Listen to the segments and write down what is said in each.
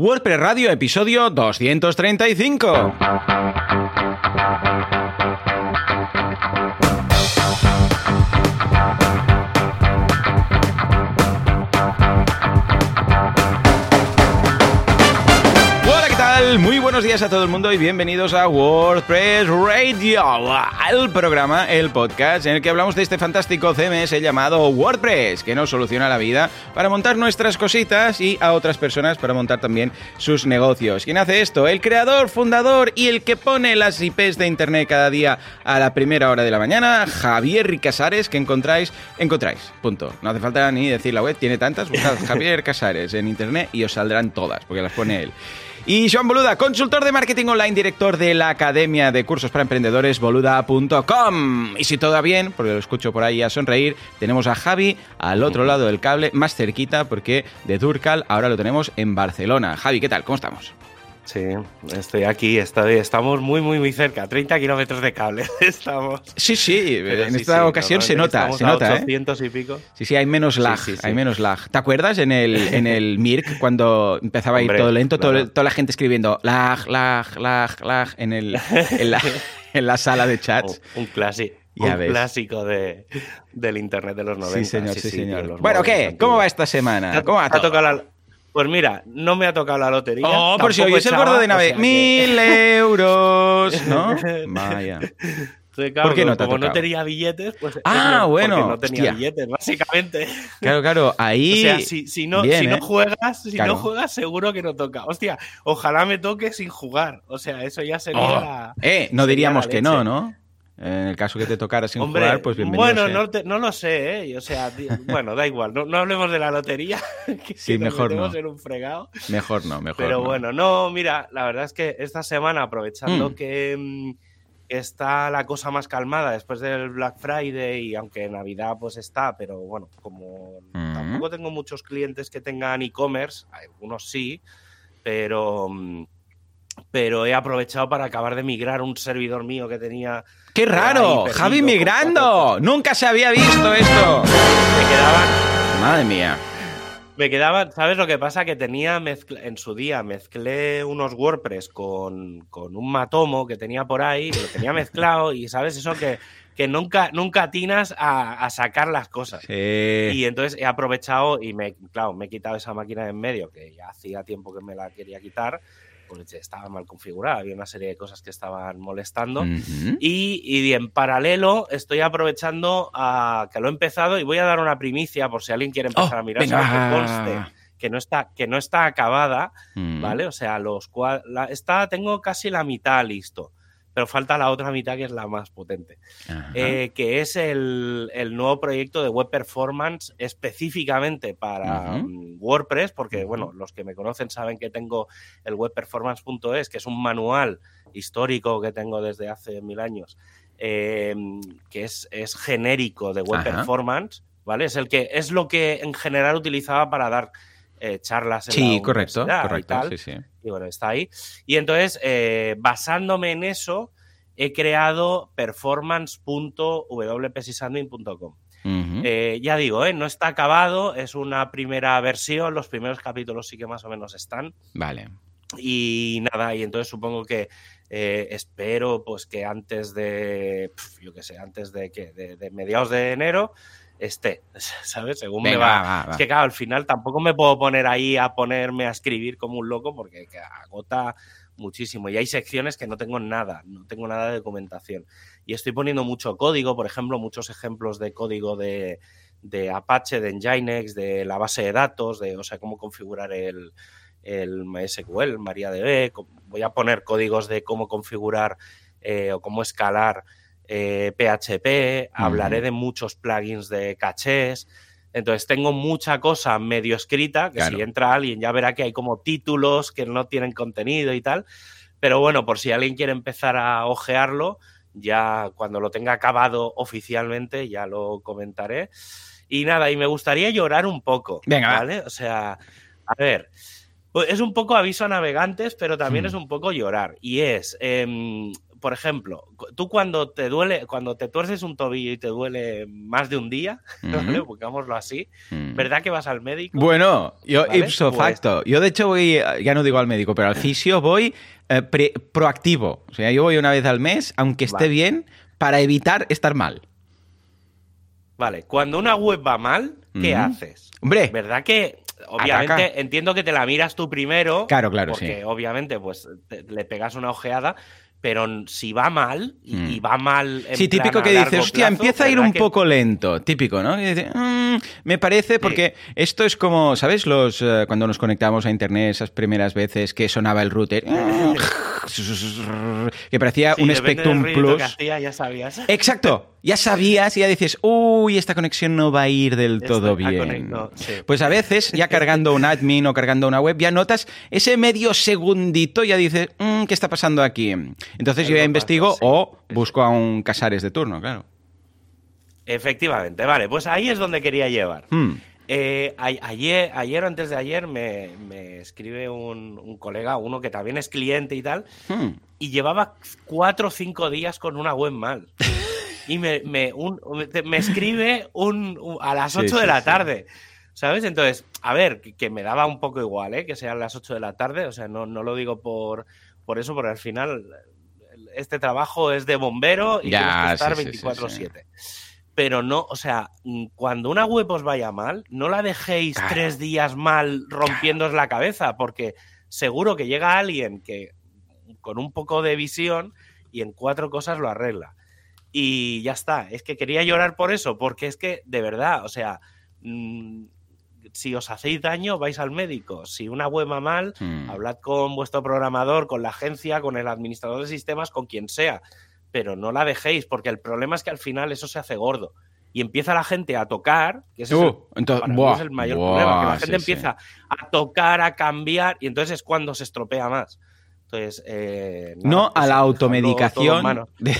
WordPress Radio, episodio 235. Días a todo el mundo y bienvenidos a WordPress Radio, el programa, el podcast en el que hablamos de este fantástico CMS llamado WordPress, que nos soluciona la vida para montar nuestras cositas y a otras personas para montar también sus negocios. ¿Quién hace esto? El creador, fundador y el que pone las IPs de internet cada día a la primera hora de la mañana, Javier Ricasares, que encontráis, encontráis, punto. No hace falta ni decir la web, tiene tantas, buscad Javier Casares en internet y os saldrán todas, porque las pone él. Y Joan Boluda, consultor de marketing online, director de la Academia de Cursos para Emprendedores, boluda.com. Y si todo va bien, porque lo escucho por ahí a sonreír, tenemos a Javi al otro lado del cable, más cerquita, porque de Durcal ahora lo tenemos en Barcelona. Javi, ¿qué tal? ¿Cómo estamos? Sí, estoy aquí, estoy, estamos muy, muy, muy cerca, 30 kilómetros de cable estamos. Sí, sí, Pero en sí, esta sí, ocasión se nota, se nota, 800 ¿eh? y pico. Sí, sí, hay menos lag, sí, hay menos lag. ¿Te acuerdas en el, en el Mirk cuando empezaba a ir todo lento, todo, toda la gente escribiendo lag, lag, lag, lag en, el, en, la, en la sala de chats? un, un clásico. Ya un ves. clásico de, del internet de los 90. Sí, señor, sí, señor. bueno, ¿qué? ¿Cómo va esta semana? ¿Cómo va todo? tocado la, pues mira, no me ha tocado la lotería. Oh, por si hoy es el gordo de nave. O sea ¡Mil que... euros! ¿No? Vaya. Claro, ¿Por qué no te Como no tenía billetes, pues. Ah, bueno. no tenía hostia. billetes, básicamente. Claro, claro, ahí. O sea, si, si no, Bien, si no ¿eh? juegas, si Claro. no juegas, seguro que no toca. Hostia, ojalá me toque sin jugar. O sea, eso ya sería. Oh. la- Eh, no diríamos que no, ¿no? En el caso que te tocara sin Hombre, jugar, pues bienvenido. bueno, sea. no, te- no lo sé, ¿eh? O sea, bueno, da igual, no, no hablemos de la lotería. Que Sí, nos mejor no. en un fregado. Mejor no, mejor Pero no. bueno, no, mira, la verdad es que esta semana, aprovechando Mm. que mm, está la cosa más calmada después del Black Friday y aunque Navidad pues está, pero bueno, como Mm. tampoco tengo muchos clientes que tengan e-commerce, algunos sí, pero, pero he aprovechado para acabar de migrar un servidor mío que tenía. ¡Qué raro! ¡Javi migrando! ¡Nunca se había visto esto! Me quedaban Madre mía. Me quedaban, ¿sabes lo que pasa? Que tenía mezcla- en su día, mezclé unos WordPress con, con un Matomo que tenía por ahí, lo tenía mezclado y, ¿sabes? Eso que, que nunca, nunca atinas a, a sacar las cosas. Sí. Y entonces he aprovechado y, me, claro, me he quitado esa máquina de en medio, que ya hacía tiempo que me la quería quitar, porque estaba mal configurada, había una serie de cosas que estaban molestando. Y, y en paralelo estoy aprovechando a que lo he empezado y voy a dar una primicia por si alguien quiere empezar Oh, a mirar. Que conste que no está, que no está acabada, Mm. ¿vale? O sea, los cua- la, está, tengo casi la mitad listo, pero falta la otra mitad que es la más potente, eh, que es el, el nuevo proyecto de Web Performance específicamente para mm, WordPress, porque, bueno, los que me conocen saben que tengo el webperformance.es, que es un manual histórico que tengo desde hace mil años, eh, que es, es genérico de web Ajá. performance, ¿vale? Es el que es lo que en general utilizaba para dar eh, charlas en Sí, la correcto, y correcto. tal. Sí, sí. Y bueno, está ahí. Y entonces, eh, basándome en eso, he creado performance.wpsysadmin.com. Ujú. Eh, ya digo, ¿eh? no está acabado, es una primera versión, los primeros capítulos sí que más o menos están. Vale. Y nada, y entonces supongo que eh, espero pues que antes de, yo qué sé, antes de que de, de mediados de enero esté, ¿sabes? Según me va. va, va. Es que claro, al final tampoco me puedo poner ahí a ponerme a escribir como un loco porque que agota muchísimo. Y hay secciones que no tengo nada, no tengo nada de documentación. Y estoy poniendo mucho código, por ejemplo, muchos ejemplos de código de, de Apache, de Nginx, de la base de datos, de, o sea, cómo configurar el, el MySQL, MariaDB. Voy a poner códigos de cómo configurar eh, o cómo escalar eh, PHP. Hablaré Ujú. de muchos plugins de cachés. Entonces tengo mucha cosa medio escrita, que Claro. si entra alguien ya verá que hay como títulos que no tienen contenido y tal. Pero bueno, por si alguien quiere empezar a ojearlo, ya cuando lo tenga acabado oficialmente ya lo comentaré. Y nada, y me gustaría llorar un poco. Venga, va. ¿vale? O sea, a ver, pues es un poco aviso a navegantes, pero también es un poco llorar. Y es, em, por ejemplo, tú cuando te duele, cuando te tuerces un tobillo y te duele más de un día, ¿vale? Pongámoslo así, Mm. ¿verdad que vas al médico? Bueno, yo ¿Vale? ipso Pues- facto. Yo de hecho voy, ya no digo al médico, pero al fisio voy eh, pre- proactivo. O sea, yo voy una vez al mes, aunque esté Vale. bien, para evitar estar mal. Vale, cuando una web va mal, ¿qué haces? Hombre, ¿Verdad que obviamente Ataca. entiendo que te la miras tú primero? Claro, claro, porque sí. obviamente pues te- le pegas una ojeada, pero si va mal y, Mm. va mal en sí, típico que dices, hostia, plazo, empieza a ir ¿verdad un que- poco lento. Típico, ¿no? Y dices, "Mm, me parece, porque esto es como, ¿sabes? Los eh, Cuando nos conectamos a internet esas primeras veces que sonaba el router, que parecía Sí, un Spectrum Plus. que hacía, ya sabías. Exacto, ya sabías y ya dices, uy, esta conexión no va a ir del todo bien. sí. Pues a veces, ya cargando un admin o cargando una web, ya notas ese medio segundito, ya dices, "Mm, ¿qué está pasando aquí? Entonces yo ya investigo pasa, sí. o busco a un Casares de turno, claro. Efectivamente, vale, pues ahí es donde quería llevar. Hmm. Eh, a- ayer, ayer o antes de ayer me, me escribe un, un colega, uno que también es cliente y tal, Hmm. y llevaba cuatro o cinco días con una web mal. Y me, me, un- me- escribe un, un- a las Sí, 8 de sí, la sí. tarde. ¿Sabes? Entonces, a ver, que, que me daba un poco igual, ¿eh? Que sean las 8 de la tarde. O sea, no, no lo digo por, por eso, porque al final este trabajo es de bombero y Ya, tienes que estar sí, sí, sí, 24-7. Pero no, o sea, mm, cuando una web os vaya mal, no la dejéis Claro. tres días mal rompiéndoos la cabeza, porque seguro que llega alguien que con un poco de visión y en cuatro cosas lo arregla. Y ya está. Es que quería llorar por eso, porque es que, de verdad, o sea, mm, si os hacéis daño, vais al médico. Si una web va mal, Hmm. hablad con vuestro programador, con la agencia, con el administrador de sistemas, con quien sea. Pero no la dejéis, porque el problema es que al final eso se hace gordo. Y empieza la gente a tocar, que ese es el, entonces, para mí buah, es el mayor buah, problema, que la gente sí. empieza a tocar, a cambiar, y entonces es cuando se estropea más. Entonces, eh, nada, No a la automedicación de,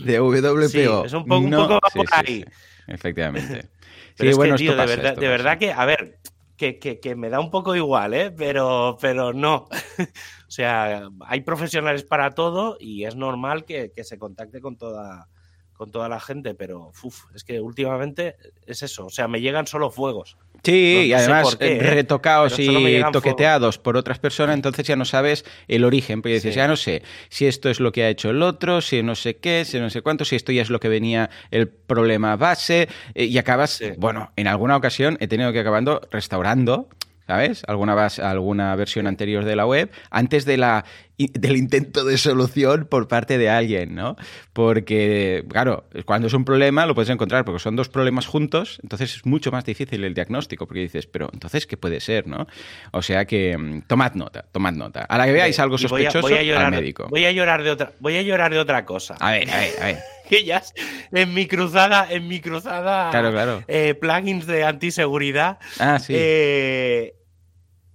de WPO. Sí, es un poco- un No, poco va sí, por ahí. Efectivamente. Pero sí, es bueno, que, tío, de pasa, verdad, de verdad que, a ver, que, que- que me da un poco igual, ¿eh? Pero, pero no. o sea, hay profesionales para todo y es normal que, que se contacte con toda, con toda la gente, pero uf, es que últimamente es eso. O sea, me llegan solo fuegos. Sí, No- y no además qué, ¿eh? retocados y toqueteados por otras personas, entonces ya no sabes el origen, porque dices, Sí. ya no sé si esto es lo que ha hecho el otro, si no sé qué, si no sé cuánto, si esto ya es lo que venía el problema base, eh, y acabas, Sí. bueno, en alguna ocasión he tenido que acabando restaurando. ¿Sabes? Alguna, bas- alguna versión anterior de la web antes de la, del intento de solución por parte de alguien, ¿no? Porque, claro, cuando es un problema lo puedes encontrar, porque son dos problemas juntos, entonces es mucho más difícil el diagnóstico, porque dices, pero entonces, ¿qué puede ser, no? O sea que, mm, tomad nota, tomad nota. A la que veáis algo Y voy a- sospechoso, voy a llorar, al médico. Voy a llorar de otra, voy a llorar de otra cosa. A ver, a ver, a ver. Que ya es- en mi cruzada, en mi cruzada Claro, claro. eh, plugins de antiseguridad. Ah, sí. eh,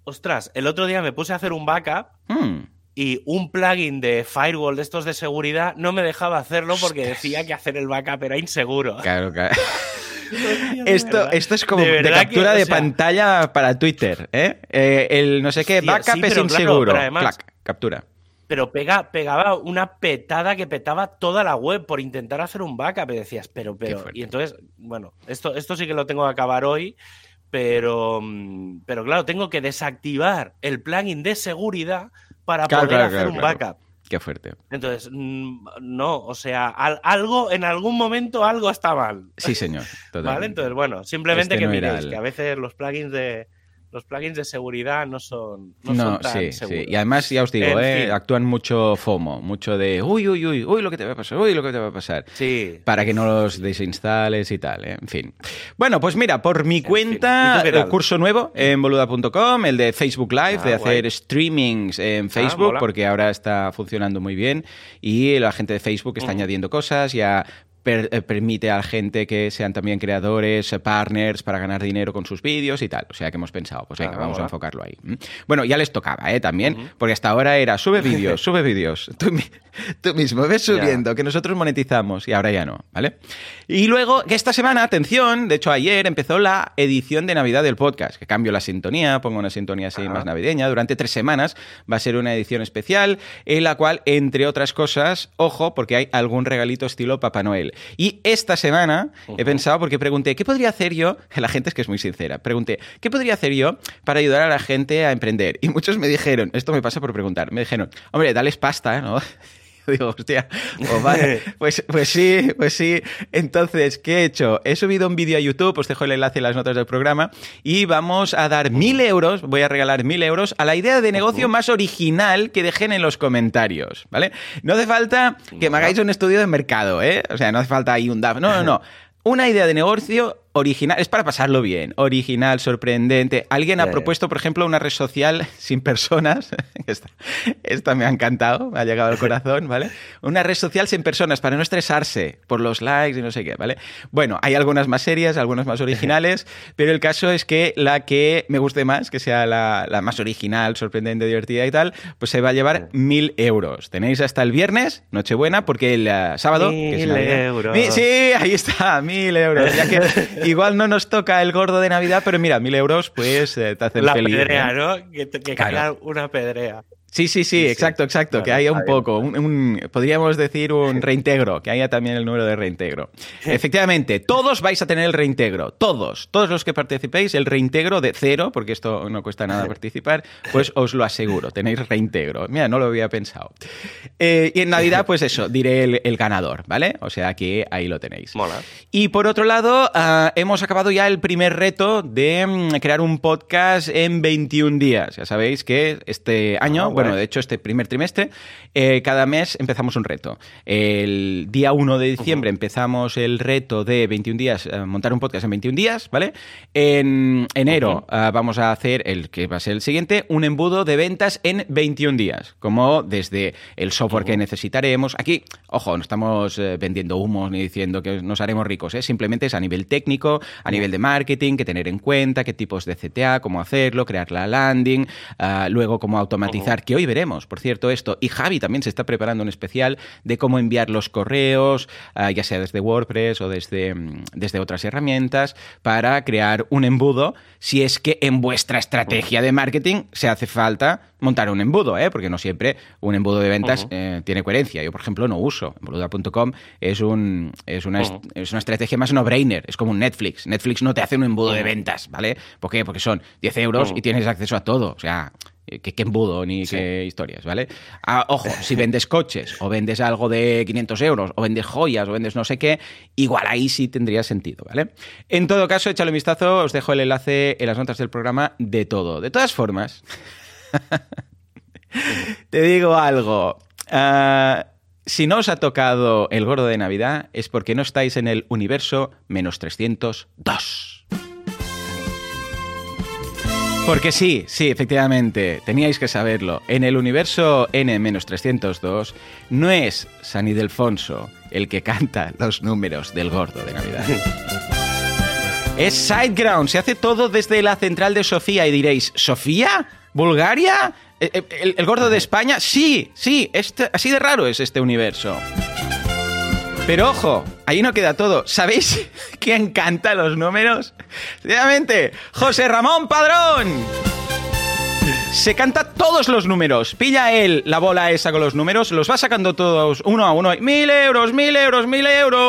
ostras, el otro día me puse a hacer un backup Hmm. y un plugin de firewall de estos de seguridad no me dejaba hacerlo porque Ostras. decía que hacer el backup era inseguro. Claro, claro. Esto, verdad. esto es como De de, verdad que, captura o de sea- pantalla para Twitter, ¿eh? Eh, el no sé qué, Hostia, backup sí, es pero claro, inseguro. pero además- Clac, captura. Pero pega, pegaba una petada que petaba toda la web por intentar hacer un backup. Y decías, pero, pero. Y entonces, bueno, esto, esto sí que lo tengo que acabar hoy. Pero, mm, pero claro, tengo que desactivar el plugin de seguridad para Claro, poder claro, hacer claro, un backup. Qué fuerte. Entonces, mm, no, o sea, al- algo, en algún momento algo está mal. Sí, señor. ¿Vale? totalmente. Entonces, bueno, simplemente Este que no era miréis el- que a veces los plugins de los plugins de seguridad no son, no No, son tan sí, seguros. sí. Y además, ya os digo, ¿eh? fin. actúan mucho FOMO, mucho de uy, uy, uy, uy, lo que te va a pasar, uy, lo que te va a pasar. Sí. Para que no los desinstales y tal, ¿eh? en fin. Bueno, pues mira, por mi cuenta, ¿Y tú qué el tal? curso nuevo en boluda.com, el de Facebook Live, Ah, de hacer guay. streamings en Facebook, mola. porque ahora está funcionando muy bien y la gente de Facebook está añadiendo cosas, ya eh, permite a la gente que sean también creadores, eh, partners para ganar dinero con sus vídeos y tal. O sea que hemos pensado, pues venga, vamos a enfocarlo ahí. Bueno, ya les tocaba, ¿eh? También, porque hasta ahora era sube vídeos, sube vídeos. Tú, mismo ves subiendo, que nosotros monetizamos y ahora ya no, ¿vale? Y luego, que esta semana, atención, de hecho ayer empezó la edición de Navidad del podcast, que cambio la sintonía, pongo una sintonía así más navideña. Durante tres semanas va a ser una edición especial en la cual, entre otras cosas, ojo, porque hay algún regalito estilo Papá Noel. Y esta semana he pensado, porque pregunté, ¿qué podría hacer yo? La gente es que es muy sincera. Pregunté, ¿qué podría hacer yo para ayudar a la gente a emprender? Y muchos me dijeron, esto me pasa por preguntar, me dijeron, hombre, dales pasta, ¿no? Digo, hostia, pues vale, pues, pues sí, pues sí. Entonces, ¿qué he hecho? He subido un vídeo a YouTube, os dejo el enlace en las notas del programa, y vamos a dar mil euros, voy a regalar mil euros a la idea de negocio más original que dejen en los comentarios, ¿vale? No hace falta que me hagáis un estudio de mercado, ¿eh? O sea, no hace falta ahí un DAF, no, no, no. Una idea de negocio original, es para pasarlo bien, original, sorprendente. Alguien ha propuesto, por ejemplo, una red social sin personas. esta, me ha encantado, me ha llegado al corazón, ¿vale? Una red social sin personas para no estresarse por los likes y no sé qué, ¿vale? Bueno, hay algunas más serias, algunas más originales, pero el caso es que la que me guste más, que sea la, más original, sorprendente, divertida y tal, pues se va a llevar mil euros. Tenéis hasta el viernes, Nochebuena, porque el uh, sábado... Mil euros. sí, ahí está, mil euros. Ya que Igual no nos toca el gordo de Navidad, pero mira, mil euros, pues eh, te hacen La feliz. La pedrea, ¿no? Que, que una pedrea. Sí, sí, sí, exacto, exacto. que haya un poco, podríamos decir un reintegro, que haya también el número de reintegro. Efectivamente, todos vais a tener el reintegro, todos, todos los que participéis, el reintegro de cero, porque esto no cuesta nada participar, pues os lo aseguro, tenéis reintegro. Mira, no lo había pensado. Eh, y en Navidad, pues eso, diré el, ganador, ¿vale? O sea que ahí lo tenéis. Mola. Y por otro lado, ah, hemos acabado ya el primer reto de mm, crear un podcast en 21 días. Ya sabéis que este año, ah, bueno, de hecho, este primer trimestre, eh, cada mes empezamos un reto. El día 1 de diciembre empezamos el reto de 21 días, eh, montar un podcast en 21 días, ¿vale? En enero eh, vamos a hacer el que va a ser el siguiente, un embudo de ventas en 21 días, como desde el software que necesitaremos. Aquí, ojo, no estamos vendiendo humos ni diciendo que nos haremos ricos, simplemente es a nivel técnico, a nivel de marketing, que tener en cuenta qué tipos de CTA, cómo hacerlo, crear la landing, luego cómo automatizar, que hoy veremos, por cierto, esto. Y Javi también se está preparando un especial de cómo enviar los correos, ah, ya sea desde WordPress o desde, mm, desde otras herramientas, para crear un embudo si es que en vuestra estrategia de marketing se hace falta montar un embudo, ¿eh? porque no siempre un embudo de ventas eh, tiene coherencia. Yo, por ejemplo, no uso. Emboluda.com es, un, es, una, es una estrategia más no-brainer, es como un Netflix. Netflix no te hace un embudo de ventas, ¿vale? ¿Por qué? Porque son 10 euros y tienes acceso a todo. O sea, qué, embudo ni qué historias, ¿vale? Ah, ojo, si vendes coches o vendes algo de 500 euros o vendes joyas o vendes no sé qué, igual ahí sí tendría sentido, ¿vale? En todo caso, échale un vistazo, os dejo el enlace en las notas del programa de todo. De todas formas, te digo algo. Ah, si no os ha tocado el gordo de Navidad es porque no estáis en el universo menos 302. Porque sí, sí, efectivamente, teníais que saberlo. En el universo N-302 no es San Ildefonso el que canta los números del gordo de Navidad. es Sideground, se hace todo desde la central de Sofía y diréis, ¿Sofía? ¿Bulgaria? ¿E, e, ¿El, gordo de España? Sí, sí, este, así de raro es este universo. Pero ojo, ahí no queda todo. ¿Sabéis quién canta los números? Sencillamente, José Ramón Padrón. Se canta todos los números. Pilla él la bola esa con los números, los va sacando todos uno a uno. ¡Mil euros, mil euros, mil euros!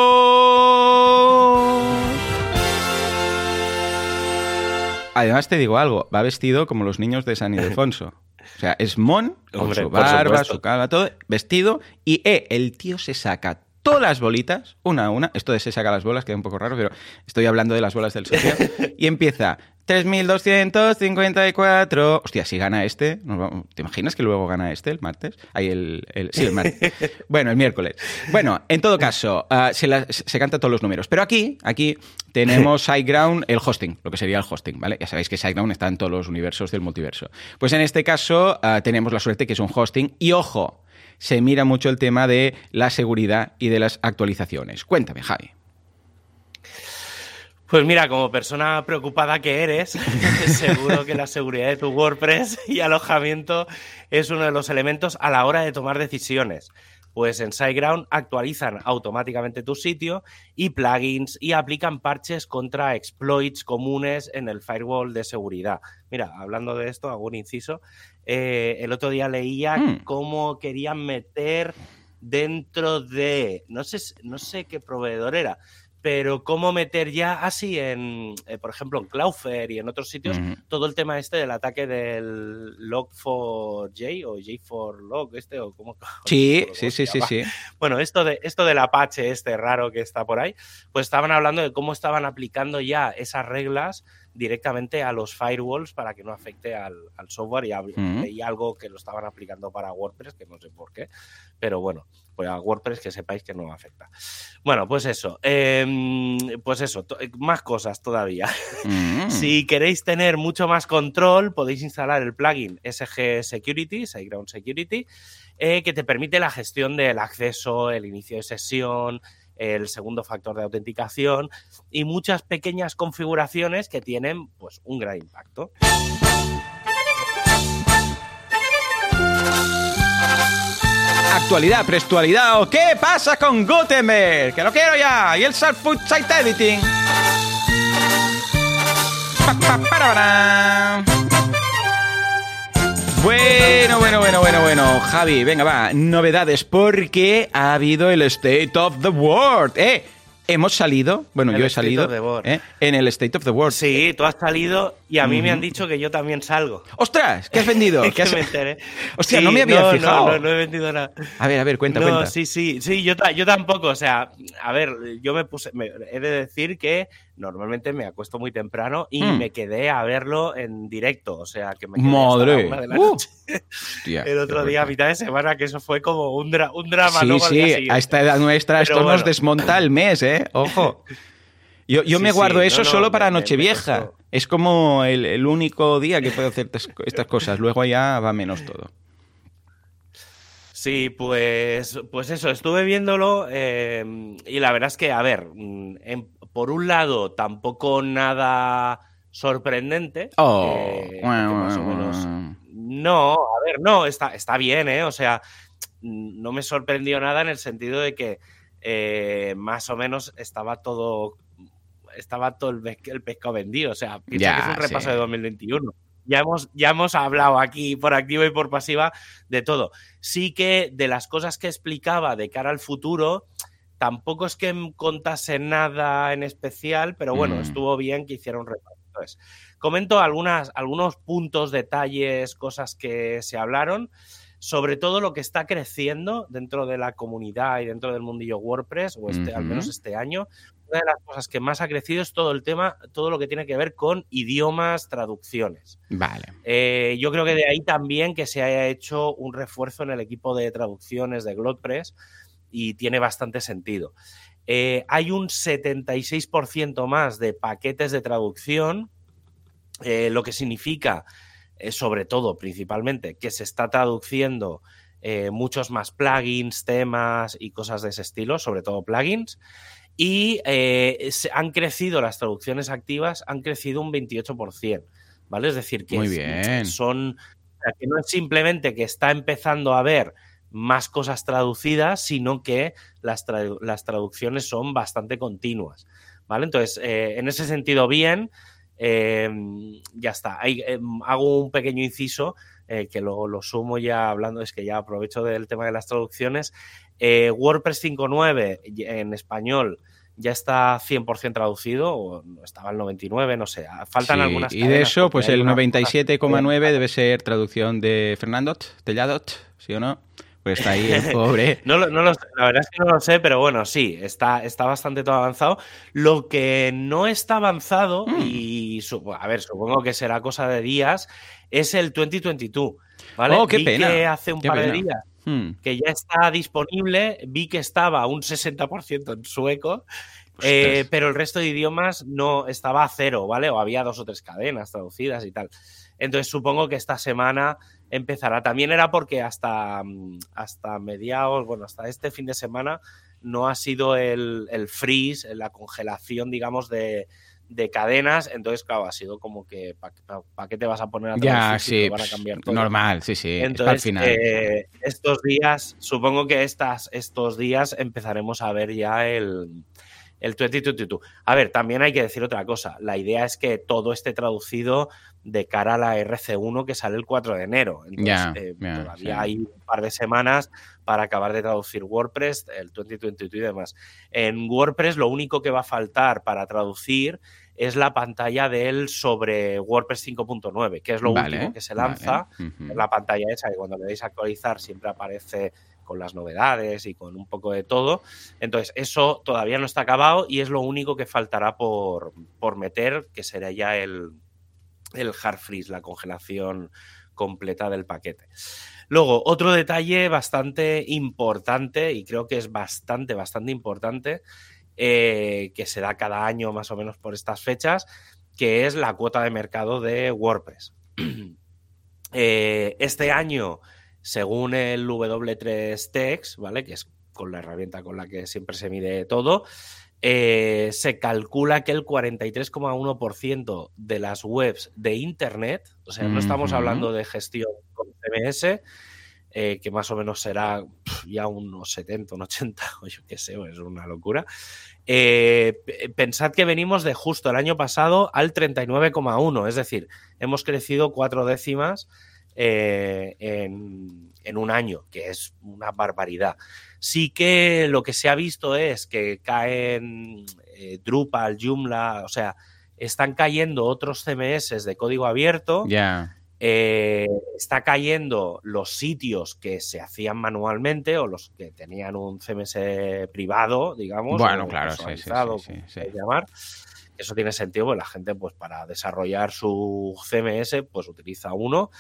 Además te digo algo, va vestido como los niños de San Ildefonso. O sea, es Mon, con su barba, su cara, todo, vestido, y eh, el tío se saca todas las bolitas, una a una. Esto de se saca las bolas queda un poco raro, pero estoy hablando de las bolas del social. y empieza 3.254. Hostia, si gana este, ¿te imaginas que luego gana este el martes? Ahí el, sí, el martes. bueno, el miércoles. Bueno, en todo caso, ah, se, se canta todos los números. Pero aquí, aquí tenemos SiteGround, el hosting, lo que sería el hosting, ¿vale? Ya sabéis que SiteGround está en todos los universos del multiverso. Pues en este caso ah, tenemos la suerte que es un hosting. Y ojo, se mira mucho el tema de la seguridad y de las actualizaciones. Cuéntame, Javi. Pues mira, como persona preocupada que eres, seguro que la seguridad de tu WordPress y alojamiento es uno de los elementos a la hora de tomar decisiones. Pues en SiteGround actualizan automáticamente tu sitio y plugins y aplican parches contra exploits comunes en el firewall de seguridad. Mira, hablando de esto, hago un inciso. Eh, el otro día leía Hmm. cómo querían meter dentro de, no sé, no sé qué proveedor era, pero cómo meter ya así en, eh, por ejemplo, en Cloudflare y en otros sitios, todo el tema este del ataque del Log4j o J4Log, este, o cómo. Sí, cómo sí, sí, sí, sí. Bueno, esto, de, esto del Apache este raro que está por ahí, pues estaban hablando de cómo estaban aplicando ya esas reglas directamente a los firewalls para que no afecte al, al software y leí algo que lo estaban aplicando para WordPress, que no sé por qué, pero bueno, pues a WordPress que sepáis que no afecta. Bueno, pues eso, em, pues eso, to- más cosas todavía. Si queréis tener mucho más control, podéis instalar el plugin SG Security, SiteGround Security, eh, que te permite la gestión del acceso, el inicio de sesión, el segundo factor de autenticación y muchas pequeñas configuraciones que tienen pues, un gran impacto. Actualidad, prestualidad o qué pasa con Gutenberg, que lo quiero ya, y el Food Site Editing. Pa, pa, para, para. Bueno, bueno, bueno, bueno, bueno. Javi, venga, va. Novedades, porque ha habido el State of the World. ¿Eh? Hemos salido, bueno, El yo he State salido of the World. ¿eh? en el State of the World. Sí, tú has salido y a mí me han dicho que yo también salgo. ¡Ostras! ¿Qué has vendido? ¿Qué que has- me enteré. Hostia, Sí, no me había no, fijado. No, no, no he vendido nada. A ver, a ver, cuenta, no, cuenta. sí, sí, sí, yo, yo tampoco. O sea, a ver, yo me puse, me- he de decir que normalmente me acuesto muy temprano y Hmm. me quedé a verlo en directo. O sea, que me quedé Madre. hasta la una de la Uh. noche Hostia, el otro día, a mitad de semana, que eso fue como un, dra- un drama. Sí, sí, a esta edad nuestra Pero esto nos desmonta el mes, ¿eh? Ojo. Yo, yo Sí, me guardo eso no, solo para me- me- me Nochevieja. es como el, el único día que puedo hacer estas, cosas. Luego ya va menos todo. Sí, pues, pues eso, estuve viéndolo eh, y la verdad es que, a ver, mm, en- por un lado, tampoco nada sorprendente. Oh, eh, guau, más o menos- guau. No, a ver, no, está, está bien, ¿eh? O sea, no me sorprendió nada en el sentido de que eh, más o menos estaba todo, estaba todo el, el pescado vendido. O sea, piensa Ya, que es un repaso sí. de 2021. Ya hemos, ya hemos hablado aquí por activa y por pasiva de todo. Sí que de las cosas que explicaba de cara al futuro, tampoco es que contase nada en especial, pero bueno, Mm. estuvo bien que hiciera un repaso. Entonces, comento algunas, algunos puntos, detalles, cosas que se hablaron, sobre todo lo que está creciendo dentro de la comunidad y dentro del mundillo WordPress, o este, al menos este año. Una de las cosas que más ha crecido es todo el tema, todo lo que tiene que ver con idiomas, traducciones. Vale. Eh, yo creo que de ahí también que se haya hecho un refuerzo en el equipo de traducciones de GlotPress y tiene bastante sentido. Eh, hay un 76% más de paquetes de traducción, eh, lo que significa, eh, sobre todo, principalmente, que se está traduciendo muchos más plugins, temas y cosas de ese estilo, sobre todo plugins. Y se- han crecido las traducciones activas, han crecido un 28%, ¿vale? Es decir, que Muy es- bien. son, que no es simplemente que está empezando a haber más cosas traducidas, sino que las, las traducciones son bastante continuas, ¿vale? Entonces, eh, en ese sentido, bien, eh, ya está. Hay, eh, hago un pequeño inciso eh, que lo, lo sumo ya hablando, es que ya aprovecho del tema de las traducciones. Eh, WordPress 5.9 y- en español ya está 100% traducido, o estaba el 99, no sé, faltan Sí, algunas y de eso, pues el unas cosas- 97,9 debe ser traducción de Fernando Telladot, ¿sí o no? Pues está ahí el pobre. No, lo- no lo sé, la verdad es que no lo sé, pero bueno, sí, está, está bastante todo avanzado. Lo que no está avanzado, Mm. y a ver, supongo que será cosa de días, es el 2022. ¿vale? Oh, qué Vi pena, que hace un qué par de días Hmm. que ya está disponible, vi que estaba un 60% en sueco, eh, pero el resto de idiomas no estaba a cero, ¿vale? O había dos o tres cadenas traducidas y tal. Entonces supongo que esta semana empezará. También era porque hasta, mm, hasta mediados, bueno, hasta este fin de semana no ha sido el, el freeze, la congelación, digamos, de, de cadenas, entonces, claro, ha sido como que, ¿para qué te vas a poner a Ya, sí, van a cambiar todo? normal, sí, sí. Entonces, final. Eh, estos días, supongo que estas, estos días empezaremos a ver ya el, el 2022. A ver, también hay que decir otra cosa. La idea es que todo esté traducido de cara a la RC1 que sale el 4 de enero. Entonces, eh, todavía hay un par de semanas para acabar de traducir WordPress, el 2022 y demás. En WordPress lo único que va a faltar para traducir es la pantalla de él sobre WordPress 5.9, que es lo último que se lanza. La pantalla esa que cuando le deis a actualizar siempre aparece con las novedades y con un poco de todo. Entonces, eso todavía no está acabado y es lo único que faltará por, por meter, que será ya el, el hard freeze, la congelación completa del paquete. Luego, otro detalle bastante importante, y creo que es bastante, bastante importante, eh, que se da cada año más o menos por estas fechas, que es la cuota de mercado de WordPress. Eh, este año, según el W3 Tex, ¿vale? Que es con la herramienta con la que siempre se mide todo, eh, se calcula que el 43,1% de las webs de Internet, o sea, no estamos hablando de gestión con CMS, eh, que más o menos será ya unos 70, un 80, o yo qué sé, es una locura. Eh, pensad que venimos de justo el año pasado al 39,1, es decir, hemos crecido cuatro décimas eh, en, en, un año, que es una barbaridad. Sí que lo que se ha visto es que caen Drupal, Joomla, o sea, están cayendo otros CMS de código abierto. Ya. Eh, está cayendo los sitios que se hacían manualmente o los que tenían un CMS privado, digamos. Bueno, claro, sí, sí, llamar. Eso tiene sentido, pues la gente, pues para desarrollar su CMS, pues utiliza uno.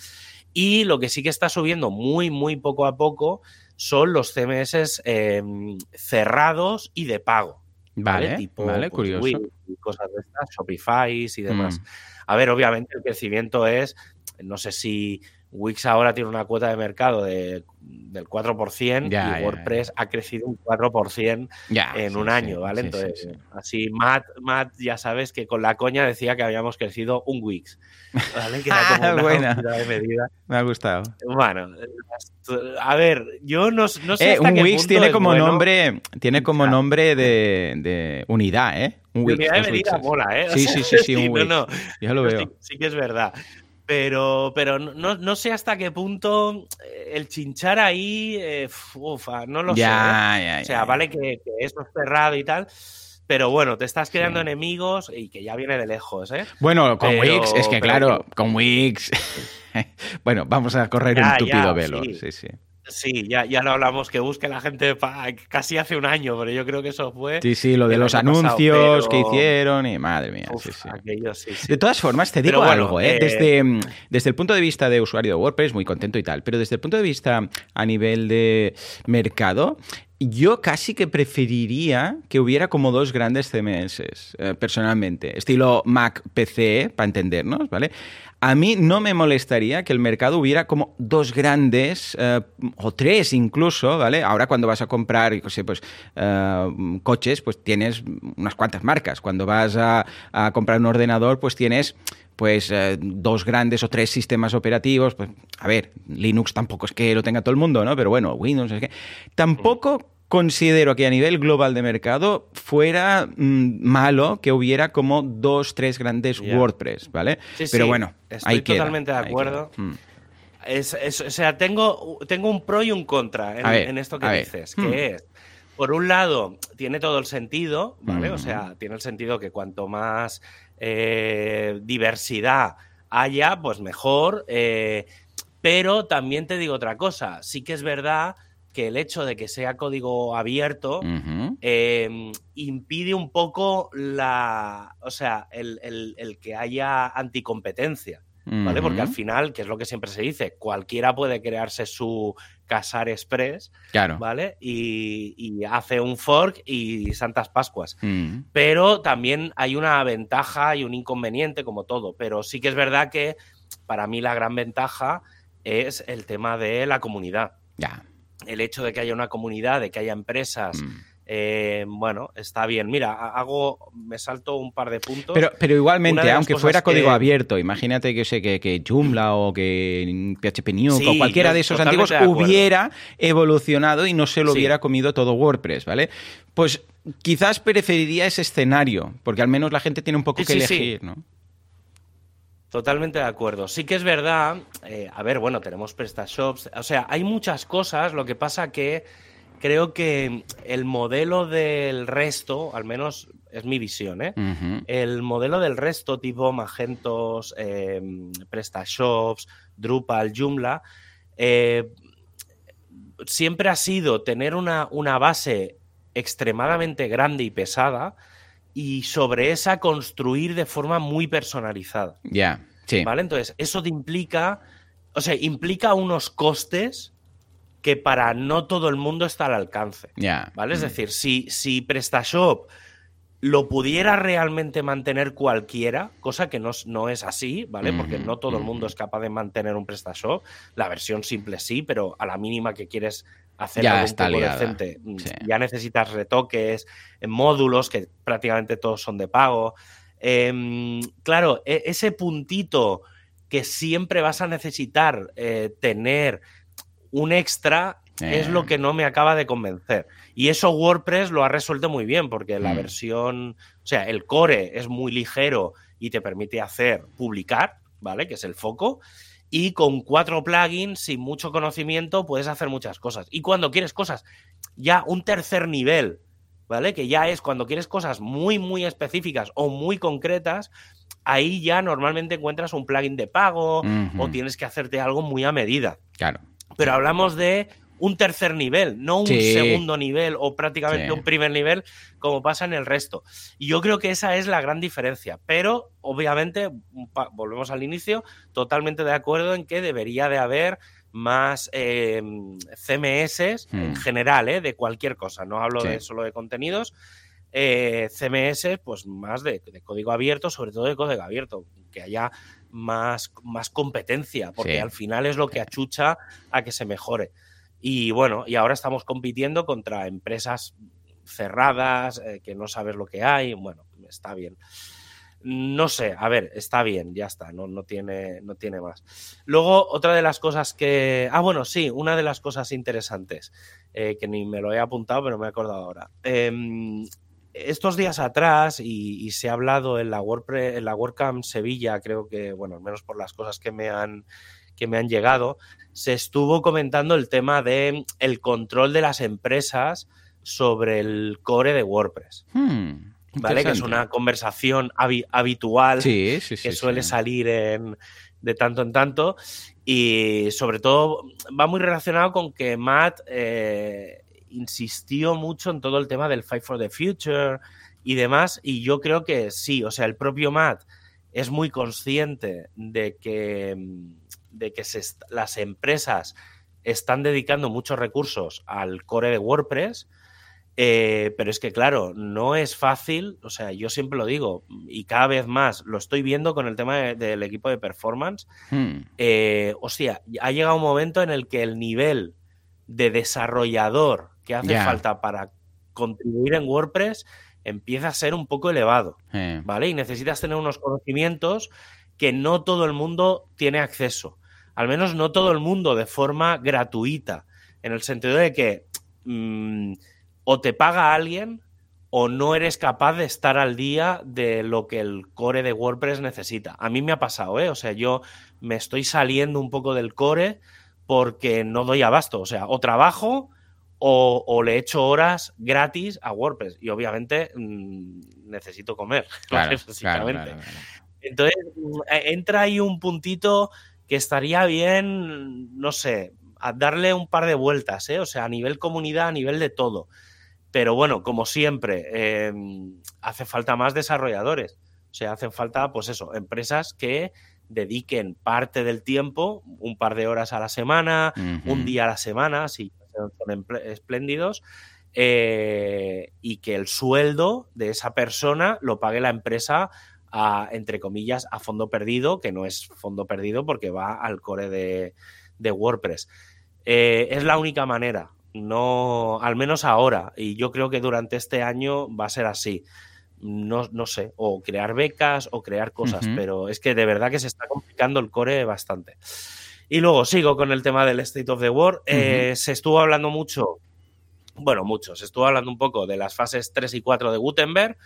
Y lo que sí que está subiendo muy, muy poco a poco son los CMS em, cerrados y de pago. Vale, tipo, vale, pues, curioso. cosas de estas, Shopify y demás. Mm. A ver, obviamente el crecimiento es no sé si Wix ahora tiene una cuota de mercado de, del 4% y WordPress ha crecido un 4% en un año, ¿vale? Entonces, así Matt, Matt, ya sabes que con la coña decía que habíamos crecido un Wix, ¿vale? Que era como una buena. de medida. Me ha gustado. Bueno, a ver, yo no, no sé eh, un Wix tiene como nombre tiene como nombre de, de unidad, ¿eh? Un Wix, unidad de medida mola, ¿eh? sí, sí, sí, sí, un Wix. No, ya lo veo. sí que es verdad. Pero, pero no, no, sé hasta qué punto eh, el chinchar ahí, eh, ufa, no lo sé. ¿eh? o sea, vale que, que, esto es cerrado y tal, pero bueno, te estás creando enemigos y que ya viene de lejos, ¿eh? Bueno, con Wix, es que claro, con Wix. bueno, vamos a correr un tupido velo. sí. sí. Sí, ya, ya lo hablamos, que busque la gente casi hace un año, pero yo creo que eso fue. Sí, sí, lo de los anuncios que hicieron y madre mía. sí, sí. De todas formas, te digo algo, ¿eh? Desde, eh, desde el punto de vista de usuario de WordPress, muy contento y tal, pero desde el punto de vista a nivel de mercado, yo casi que preferiría que hubiera como dos grandes CMS, eh, personalmente, estilo Mac PC, para entendernos, ¿vale? a mí no me molestaría que el mercado hubiera como dos grandes, eh, o tres incluso, ¿vale? Ahora cuando vas a comprar, pues, eh, coches, pues tienes unas cuantas marcas. Cuando vas a, comprar un ordenador, pues tienes pues eh, dos grandes o tres sistemas operativos. Pues, a ver, Linux tampoco es que lo tenga todo el mundo, ¿no? Pero bueno, Windows, es que... Tampoco considero que a nivel global de mercado fuera mm, malo que hubiera como dos, tres grandes WordPress, ¿vale? Pero bueno, estoy totalmente de acuerdo. Mm. o sea, tengo, tengo un pro y un contra en, esto que dices, que mm. es, por un lado, tiene todo el sentido, ¿vale? O sea, tiene el sentido que cuanto más eh, diversidad haya, pues mejor. Eh, pero también te digo otra cosa, sí que es verdad que el hecho de que sea código abierto em, impide un poco la. O sea, el, que haya anticompetencia. ¿Vale? Porque al final, que es lo que siempre se dice, cualquiera puede crearse su Casar Express, claro. ¿vale? Y, hace un fork y Santas Pascuas. Pero también hay una ventaja y un inconveniente, como todo. Pero sí que es verdad que para mí la gran ventaja es el tema de la comunidad. Ya. El hecho de que haya una comunidad, de que haya empresas. Mm. Eh, bueno, está bien. Mira, ha- hago, me salto un par de puntos. Pero, pero igualmente, aunque fuera código que- abierto, imagínate que sé que, que Joomla o que PHP Nuke Sí, o cualquiera de esos antiguos de hubiera evolucionado y no se lo Sí. hubiera comido todo WordPress, ¿vale? Pues quizás preferiría ese escenario, porque al menos la gente tiene un poco Sí, que elegir, ¿no? Totalmente de acuerdo. Sí que es verdad, eh, a ver, bueno, tenemos PrestaShops, o sea, hay muchas cosas, lo que pasa que creo que el modelo del resto, al menos es mi visión, ¿eh? El modelo del resto, tipo Magentos, eh, PrestaShops, Drupal, Joomla, eh, siempre ha sido tener una, una base extremadamente grande y pesada y sobre esa construir de forma muy personalizada. Ya, sí. ¿Vale? Entonces, eso te implica, o sea, implica unos costes que para no todo el mundo está al alcance. ¿Vale? Es Mm. decir, si, si PrestaShop lo pudiera realmente mantener cualquiera, cosa que no, es- no es así, ¿vale? Porque no todo el mundo es capaz de mantener un PrestaShop. La versión simple sí, pero a la mínima que quieres hacer Ya algo está un poco decente, mm, sí. ya necesitas retoques, eh, módulos, que prácticamente todos son de pago. Em, claro, e- ese puntito que siempre vas a necesitar eh, tener un extra es Eh. lo que no me acaba de convencer. Y eso WordPress lo ha resuelto muy bien, porque la Mm. versión, o sea, el core es muy ligero y te permite hacer publicar, ¿vale? Que es el foco. Y con cuatro plugins, sin mucho conocimiento, puedes hacer muchas cosas. Y cuando quieres cosas ya un tercer nivel, ¿vale? Que ya es cuando quieres cosas muy, muy específicas o muy concretas, ahí ya normalmente encuentras un plugin de pago o tienes que hacerte algo muy a medida. Claro. Pero hablamos de un tercer nivel, no un Sí. segundo nivel o prácticamente Sí. un primer nivel como pasa en el resto. Y yo creo que esa es la gran diferencia. Pero, obviamente, volvemos al inicio, totalmente de acuerdo en que debería de haber más eh, CMS Hmm. en general, ¿eh? de cualquier cosa. No hablo Sí. de solo de contenidos. eh, CMS, pues más de, de código abierto, sobre todo de código abierto, que haya más, más competencia, porque Sí. al final es lo que achucha a que se mejore. Y bueno, y ahora estamos compitiendo contra empresas cerradas, eh, que no sabes lo que hay. Bueno, está bien. No sé, a ver, está bien, ya está, no, no, tiene, no tiene más. Luego, otra de las cosas que. Ah, bueno, sí, una de las cosas interesantes, eh, que ni me lo he apuntado, pero me he acordado ahora. Em, estos días atrás, y, y se ha hablado en la, WordPress, en la WordCamp Sevilla, creo que, bueno, al menos por las cosas que me han, que me han llegado, se estuvo comentando el tema de el control de las empresas sobre el core de WordPress. Hmm, ¿Vale? Que es una conversación habi- habitual Sí, sí, sí. que suele salir en- de tanto en tanto. Y sobre todo va muy relacionado con que Matt eh, insistió mucho en todo el tema del Fight for the Future y demás. Y yo creo que sí, o sea, el propio Matt es muy consciente de que, de que se las empresas están dedicando muchos recursos al core de WordPress. Eh, pero es que, claro, no es fácil, o sea, yo siempre lo digo, y cada vez más lo estoy viendo con el tema de- del equipo de performance. Hmm, Eh, hostia, ha llegado un momento en el que el nivel de desarrollador que hace falta para contribuir en WordPress empieza a ser un poco elevado, eh, ¿vale? Y necesitas tener unos conocimientos que no todo el mundo tiene acceso. Al menos no todo el mundo de forma gratuita, en el sentido de que mm, o te paga alguien o no eres capaz de estar al día de lo que el core de WordPress necesita. A mí me ha pasado, ¿eh? O sea, yo me estoy saliendo un poco del core porque no doy abasto. O sea, o trabajo o, o le echo horas gratis a WordPress. Y obviamente mm, necesito comer, claro, básicamente. claro, claro. Entonces, mm, eh, entra ahí un puntito que estaría bien, no sé, a darle un par de vueltas, ¿eh? O sea, a nivel comunidad, a nivel de todo. Pero bueno, como siempre, eh, hace falta más desarrolladores. O sea, hacen falta, pues eso, empresas que dediquen parte del tiempo, un par de horas a la semana, un día a la semana, si son espléndidos, eh, y que el sueldo de esa persona lo pague la empresa a, entre comillas, a fondo perdido, que no es fondo perdido porque va al core de, de WordPress. Eh, es la única manera, no, al menos ahora, y yo creo que durante este año va a ser así. No, no sé, o crear becas o crear cosas, pero es que de verdad que se está complicando el core bastante. Y luego sigo con el tema del State of the World. Eh, se estuvo hablando mucho, bueno, mucho, se estuvo hablando un poco de las fases 3 y 4 de Gutenberg.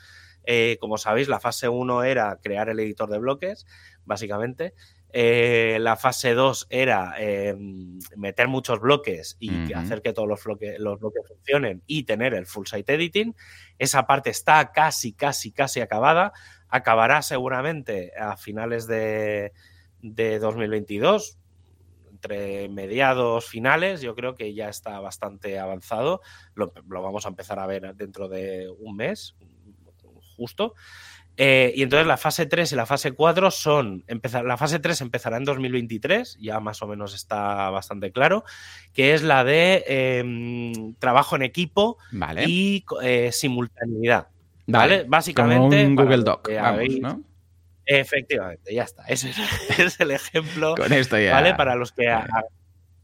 Eh, como sabéis, la fase 1 era crear el editor de bloques, básicamente. Eh, la fase 2 era eh, meter muchos bloques y hacer que todos los, bloque- los bloques funcionen y tener el full site editing. Esa parte está casi, casi, casi acabada. Acabará seguramente a finales de, de 2022, entre mediados finales. Yo creo que ya está bastante avanzado. Lo, lo vamos a empezar a ver dentro de un mes, justo. Eh, y entonces la fase 3 y la fase 4 son, empezar, la fase 3 empezará en 2023, ya más o menos está bastante claro, que es la de eh, trabajo en equipo Vale. y eh, simultaneidad. Vale. ¿Vale? Básicamente. Como un Google Doc, vamos, habéis- ¿no? Efectivamente, ya está. Ese es, el ejemplo. Con esto ya. ¿Vale? Para los que. A-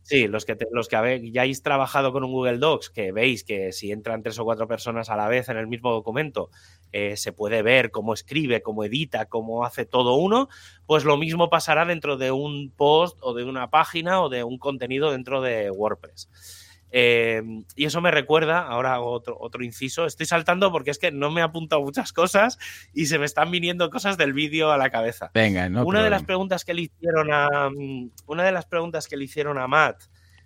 sí, los que, te- los que habe- ya habéis trabajado con un Google Docs, que veis que si entran tres o cuatro personas a la vez en el mismo documento, eh, se puede ver cómo escribe, cómo edita, cómo hace todo uno, pues lo mismo pasará dentro de un post o de una página o de un contenido dentro de WordPress. Eh, y eso me recuerda, ahora hago otro, otro inciso, estoy saltando porque es que no me he apuntado muchas cosas y se me están viniendo cosas del vídeo a la cabeza. Venga, no una de las preguntas que le hicieron a mm, una de las preguntas que le hicieron a Matt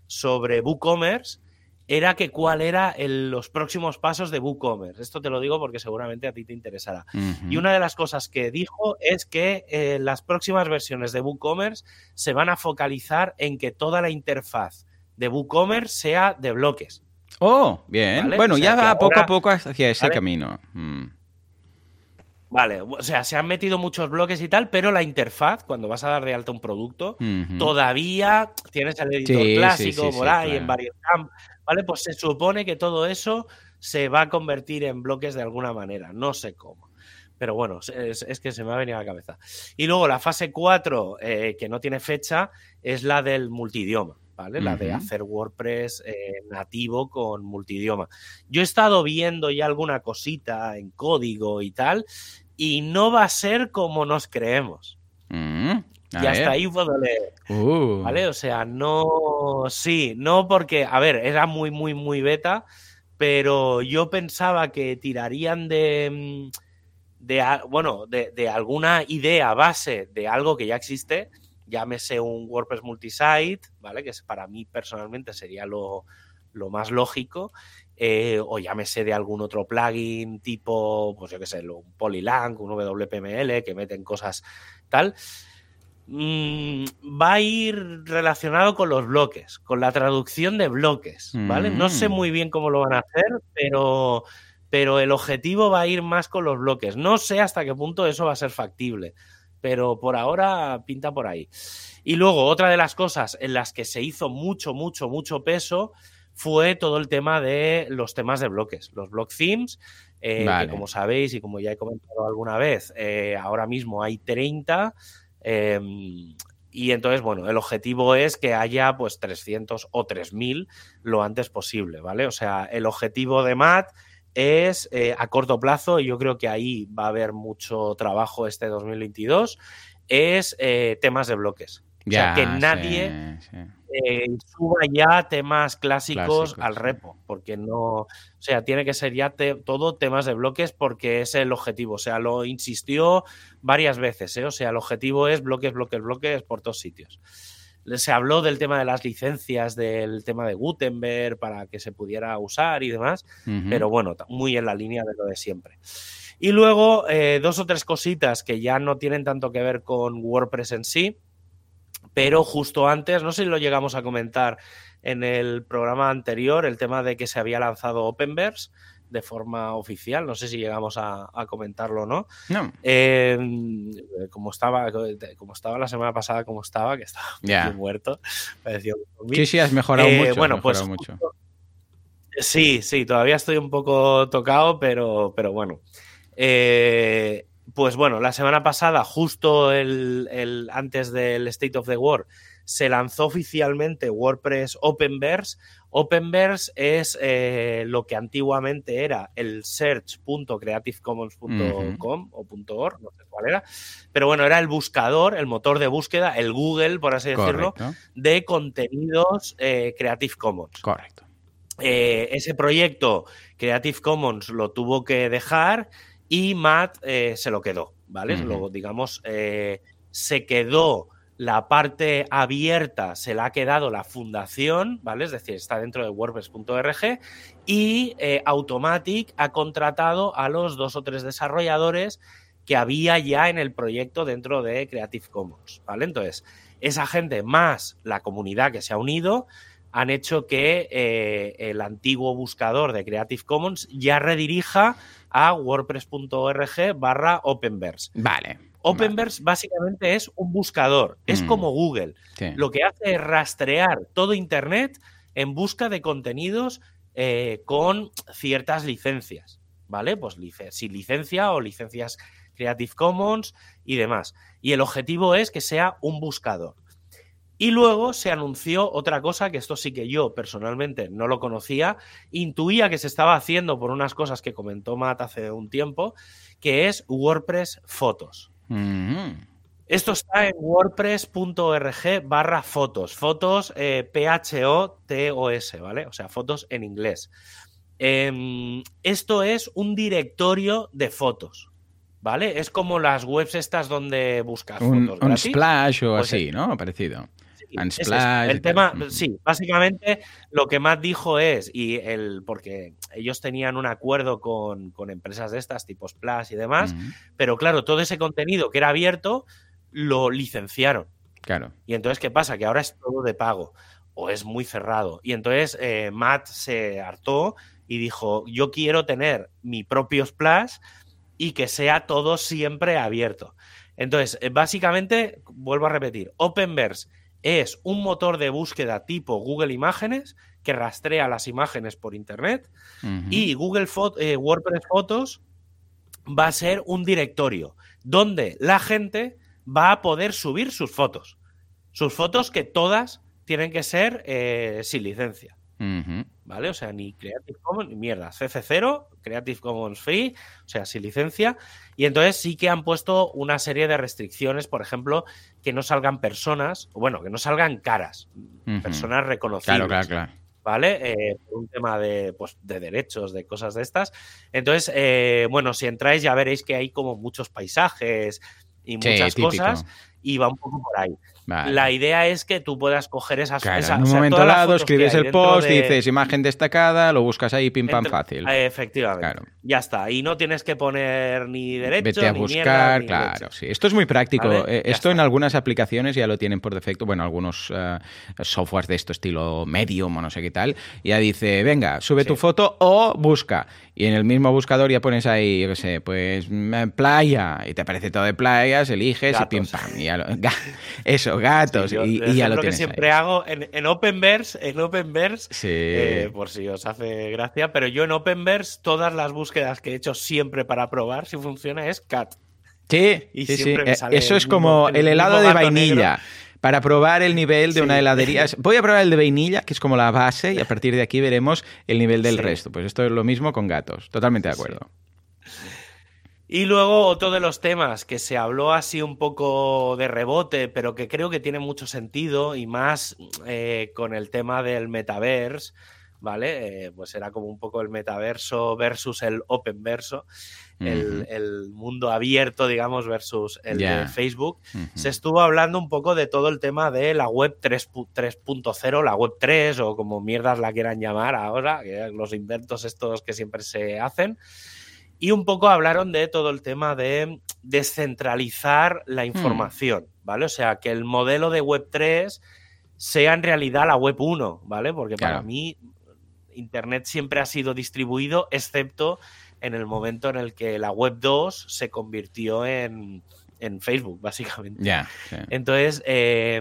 sobre WooCommerce era que cuál era el- los próximos pasos de WooCommerce. Esto te lo digo porque seguramente a ti te interesará. Y una de las cosas que dijo es que eh, las próximas versiones de WooCommerce se van a focalizar en que toda la interfaz de WooCommerce sea de bloques. Oh, bien. ¿Vale? Bueno, O sea ya va poco a poco hacia ese ¿vale? camino. Mm. Vale, o sea, se han metido muchos bloques y tal, pero la interfaz, cuando vas a dar de alta un producto, todavía tienes el editor Sí, sí, clásico sí, por ahí claro. en varios campos, ¿vale? Pues se supone que todo eso se va a convertir en bloques de alguna manera, no sé cómo. Pero bueno, es, es que se me ha venido a la cabeza. Y luego la fase 4, eh, que no tiene fecha, es la del multidioma, ¿vale? La de hacer WordPress eh, nativo con multidioma. Yo he estado viendo ya alguna cosita en código y tal, y no va a ser como nos creemos. Mm. Y ver. hasta ahí puedo leer. Uh. ¿Vale? O sea, no. Sí, no porque. A ver, era muy, muy, muy beta, pero yo pensaba que tirarían de. mm, de bueno, de, de alguna idea base de algo que ya existe, llámese un WordPress multisite, ¿vale? Que para mí personalmente sería lo, lo más lógico. eh, o llámese de algún otro plugin tipo, pues yo qué sé, un Polylang, un WPML, que meten cosas tal mm, va a ir relacionado con los bloques, con la traducción de bloques, ¿vale? No sé Mm. muy bien cómo lo van a hacer, pero, pero el objetivo va a ir más con los bloques. No sé hasta qué punto eso va a ser factible, pero por ahora pinta por ahí. Y luego, otra de las cosas en las que se hizo mucho, mucho, mucho peso fue todo el tema de los temas de bloques, los block themes, eh, Vale. que como sabéis y como ya he comentado alguna vez, eh, ahora mismo hay 30. eh, y entonces, bueno, el objetivo es que haya pues 300 o 3000 lo antes posible, ¿vale? O sea, el objetivo de Matt es eh, a corto plazo, y yo creo que ahí va a haber mucho trabajo este 2022, es eh, temas de bloques. O sea, que Ya, nadie sí, sí. eh, suba ya temas clásicos, Clásicos, al repo, porque no, o sea, tiene que ser ya te- todo temas de bloques porque es el objetivo, o sea, lo insistió varias veces, ¿eh? o sea, el objetivo es bloques, bloques, bloques por todos sitios. Se habló del tema de las licencias, del tema de Gutenberg para que se pudiera usar y demás, pero bueno, muy en la línea de lo de siempre. Y luego, eh, dos o tres cositas que ya no tienen tanto que ver con WordPress en sí, pero justo antes, no sé si lo llegamos a comentar en el programa anterior, el tema de que se había lanzado Openverse de forma oficial, no sé si llegamos a, a comentarlo o no. No, Eh, como, estaba, como estaba la semana pasada, como estaba, que estaba medio muerto, parecía un sí, sí, has mejorado Eh, mucho. bueno, pues mejorado mucho. justo- Sí, sí, todavía estoy un poco tocado, pero, pero bueno. Eh, pues bueno, la semana pasada, justo el, el, antes del State of the War, se lanzó oficialmente WordPress Openverse. Openverse es eh, lo que antiguamente era el search.creativecommons.com o .org, no sé cuál era, pero bueno, era el buscador, el motor de búsqueda, el Google, por así decirlo, de contenidos eh, Creative Commons. Correcto. Eh, ese proyecto Creative Commons lo tuvo que dejar y Matt se lo quedó, ¿vale? Luego, digamos, se quedó la parte abierta, se la ha quedado la fundación, ¿vale? Es decir, está dentro de WordPress.org y eh, Automatic ha contratado a los dos o tres desarrolladores que había ya en el proyecto dentro de Creative Commons, ¿vale? Entonces, esa gente más la comunidad que se ha unido han hecho que eh, el antiguo buscador de Creative Commons ya redirija a wordpress.org barra Openverse. Vale. Openverse básicamente es un buscador, es Mm. como Google. Sí. Lo que hace es rastrear todo Internet en busca de contenidos eh, con ciertas licencias, ¿vale? Pues lic- licencia o licencias Creative Commons y demás. Y el objetivo es que sea un buscador. Y luego se anunció otra cosa, que esto sí que yo personalmente no lo conocía, intuía que se estaba haciendo por unas cosas que comentó Matt hace un tiempo, que es WordPress Fotos. Esto está en wordpress.org barra fotos. Fotos eh, P-H-O-T-O-S, ¿vale? O sea, fotos en inglés. Em, esto es un directorio de fotos, ¿vale? Es como las webs estas donde buscas Un, fotos un gratis. splash o Pues así, ¿no? Parecido. And splash El tema, Ujú. sí, básicamente lo que Matt dijo es, y el, porque ellos tenían un acuerdo con, con empresas de estas, tipo Splash y demás, Ujú. pero claro, todo ese contenido que era abierto lo licenciaron. Claro. Y entonces, ¿qué pasa? Que ahora es todo de pago o es muy cerrado. Y entonces eh, Matt se hartó y dijo, yo quiero tener mi propio splash y que sea todo siempre abierto. Entonces, eh, básicamente, vuelvo a repetir, Openverse es un motor de búsqueda tipo Google Imágenes que rastrea las imágenes por Internet y Google Fo- eh, WordPress Fotos va a ser un directorio donde la gente va a poder subir sus fotos. Sus fotos que todas tienen que ser eh, sin licencia. ¿Vale? O sea, ni Creative Commons ni mierda. CC0, Creative Commons Free, o sea, sin licencia. Y entonces sí que han puesto una serie de restricciones, por ejemplo, que no salgan personas, o bueno, que no salgan caras, personas reconocibles. Claro, claro, claro. ¿vale? Eh, por un tema de, pues, de derechos, de cosas de estas. Entonces, eh, bueno, si entráis ya veréis que hay como muchos paisajes y muchas cosas y va un poco por ahí. Vale. La idea es que tú puedas coger esas Claro, en o un sea, momento dado escribes el post, de- dices imagen destacada, lo buscas ahí, pim pam fácil. Eh, efectivamente. Claro. Ya está. Y no tienes que poner ni derecho, Vete a ni buscar, mierda, ni claro, leche. sí. Esto es muy práctico. Vale, Eh, Esto en algunas aplicaciones ya lo tienen por defecto. Bueno, algunos eh, softwares de esto estilo Medium o no sé qué tal. Ya dice, venga, sube Sí. tu foto o busca. Y en el mismo buscador ya pones ahí, yo qué sé, pues mm, playa. Y te aparece todo de playas, eliges y pim pam. y ya lo- ga- gatos. Sí, yo, y, y ya lo que siempre ahí. hago en, en Openverse, en Openverse Sí. Eh, por si os hace gracia, pero yo en Openverse todas las búsquedas que he hecho siempre para probar si funciona es cat. Sí, Y sí, sí. siempre me Eh, Eso es como el el helado de vainilla. negro. Para probar el nivel de Sí. una heladería. Voy a probar el de vainilla, que es como la base, y a partir de aquí veremos el nivel del resto. Pues esto es lo mismo con gatos. Totalmente de acuerdo. Y luego otro de los temas que se habló así un poco de rebote, pero que creo que tiene mucho sentido y más eh, con el tema del metaverse, ¿vale? Eh, pues era como un poco el metaverso versus el openverso, el, Ujú. el mundo abierto, digamos, versus el de Facebook. Se estuvo hablando un poco de todo el tema de la web 3 pu- 3.0, la web 3 o como mierdas la quieran llamar ahora, los inventos estos que siempre se hacen. Y un poco hablaron de todo el tema de descentralizar la Hmm. información, ¿vale? O sea, que el modelo de web 3 sea en realidad la web 1, ¿vale? Porque para mí Internet siempre ha sido distribuido, excepto en el momento en el que la web 2 se convirtió en, en Facebook, básicamente. Ya. sí. Entonces, eh,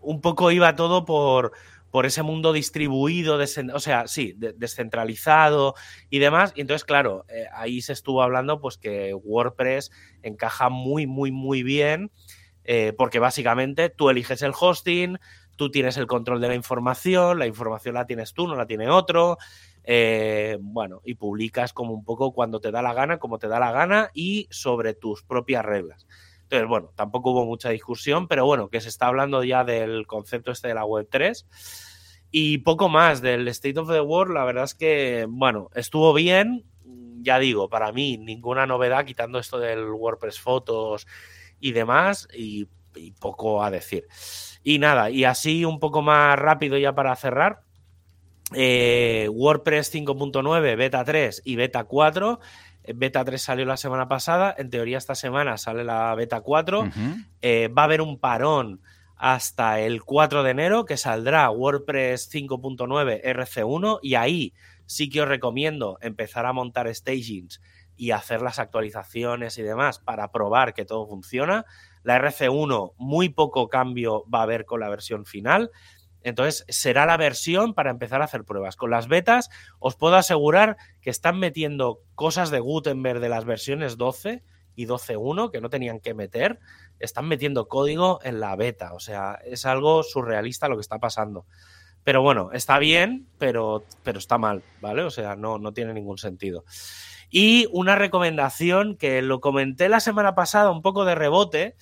un poco iba todo por, por ese mundo distribuido, o sea, sí, descentralizado y demás. Y entonces, claro, eh, ahí se estuvo hablando pues que WordPress encaja muy, muy, muy bien, eh, porque básicamente tú eliges el hosting, tú tienes el control de la información, la información la tienes tú, no la tiene otro. Eh, bueno, y publicas como un poco cuando te da la gana, como te da la gana y sobre tus propias reglas. Entonces, bueno, tampoco hubo mucha discusión, pero bueno, que se está hablando ya del concepto este de la Web 3. Y poco más del State of the World, la verdad es que, bueno, estuvo bien, ya digo, para mí ninguna novedad quitando esto del WordPress Fotos y demás, y, poco a decir. Y nada, y así un poco más rápido ya para cerrar, eh, WordPress 5.9, Beta 3 y Beta 4 Beta 3 salió la semana pasada, en teoría esta semana sale la Beta 4. Eh, va a haber un parón hasta el 4 de enero que saldrá WordPress 5.9 RC1 y ahí sí que os recomiendo empezar a montar stagings y hacer las actualizaciones y demás para probar que todo funciona. La RC1 muy poco cambio va a haber con la versión final. Entonces, será la versión para empezar a hacer pruebas. Con las betas, os puedo asegurar que están metiendo cosas de Gutenberg de las versiones 12 y 12.1 que no tenían que meter. Están metiendo código en la beta. O sea, es algo surrealista lo que está pasando. Pero bueno, está bien, pero, pero está mal, ¿vale? O sea, no, no tiene ningún sentido. Y una recomendación que lo comenté la semana pasada, un poco de rebote,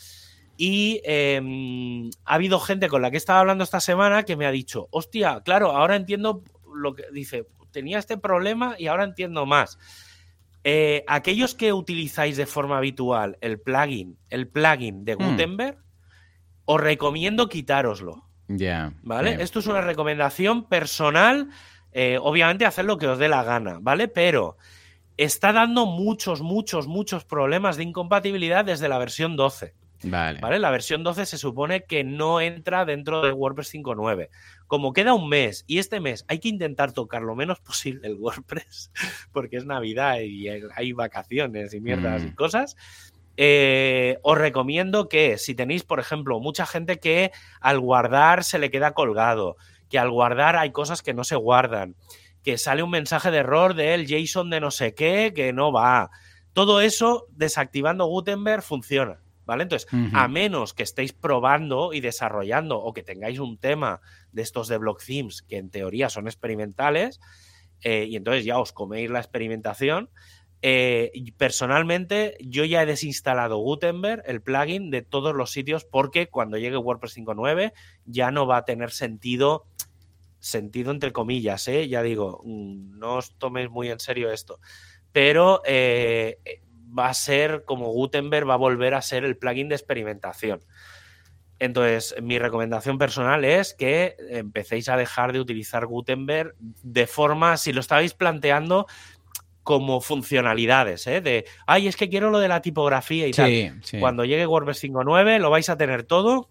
y em, ha habido gente con la que he estado hablando esta semana que me ha dicho, hostia, claro, ahora entiendo lo que dice, tenía este problema y ahora entiendo más. Eh, aquellos que utilizáis de forma habitual el plugin, el plugin de hmm. Gutenberg, os recomiendo quitároslo. Ya. ¿Vale? Esto es una recomendación personal. Eh, obviamente, hacer lo que os dé la gana, ¿vale? Pero está dando muchos, muchos, muchos problemas de incompatibilidad desde la versión 12. Vale. La versión 12 se supone que no entra dentro de WordPress 5.9. Como queda un mes y este mes hay que intentar tocar lo menos posible el WordPress, porque es Navidad y hay vacaciones y mierdas y mm. cosas, eh, os recomiendo que si tenéis, por ejemplo, mucha gente que al guardar se le queda colgado, que al guardar hay cosas que no se guardan, que sale un mensaje de error del JSON de no sé qué que no va. Todo eso, desactivando Gutenberg, funciona. ¿Vale? Entonces, a menos que estéis probando y desarrollando o que tengáis un tema de estos de block themes que en teoría son experimentales, eh, y entonces ya os coméis la experimentación. Eh, personalmente, yo ya he desinstalado Gutenberg, el plugin, de todos los sitios, porque cuando llegue WordPress 5.9 ya no va a tener sentido, sentido entre comillas, ¿eh? ya digo, mm, no os toméis muy en serio esto. Pero va a ser como Gutenberg va a volver a ser el plugin de experimentación. Entonces, mi recomendación personal es que empecéis a dejar de utilizar Gutenberg de forma, si lo estabais planteando, como funcionalidades, ¿eh? De, ay, es que quiero lo de la tipografía y tal. Cuando llegue WordPress 5.9 lo vais a tener todo.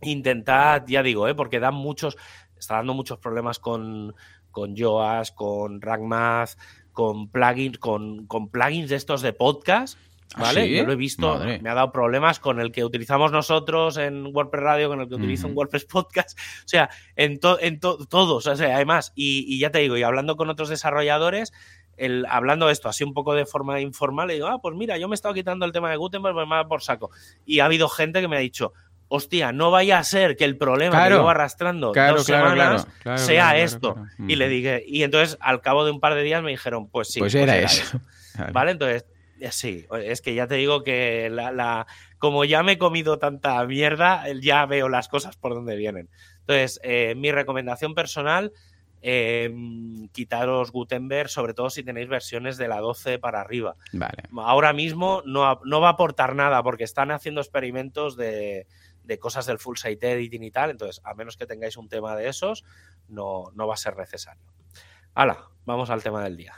Intentad, ya digo, ¿eh? porque dan muchos, está dando muchos problemas con, con Yoast, con RankMath, con plugins, con, con plugins de estos de podcast. ¿Ah, ¿Vale? Yo lo he visto, me ha dado problemas con el que utilizamos nosotros en WordPress Radio, con el que utilizo en WordPress Podcast, o sea, en, en todos, o sea, además, y, ya te digo, y hablando con otros desarrolladores, el, hablando esto así un poco de forma informal, le digo, ah, pues mira, yo me he estado quitando el tema de Gutenberg, pues me va por saco. Y ha habido gente que me ha dicho, hostia, no vaya a ser que el problema que llevo arrastrando dos semanas sea esto. Y le dije, y entonces al cabo de un par de días me dijeron, pues sí. Pues, pues era, eso. ¿Vale? Entonces, eh, sí, es que ya te digo que la, como ya me he comido tanta mierda, ya veo las cosas por donde vienen. Entonces, eh, mi recomendación personal, eh, quitaros Gutenberg, sobre todo si tenéis versiones de la 12 para arriba. Vale. Ahora mismo no, no va a aportar nada porque están haciendo experimentos de, de cosas del full site editing y tal. Entonces, a menos que tengáis un tema de esos, no, no va a ser necesario. Hala, vamos al tema del día.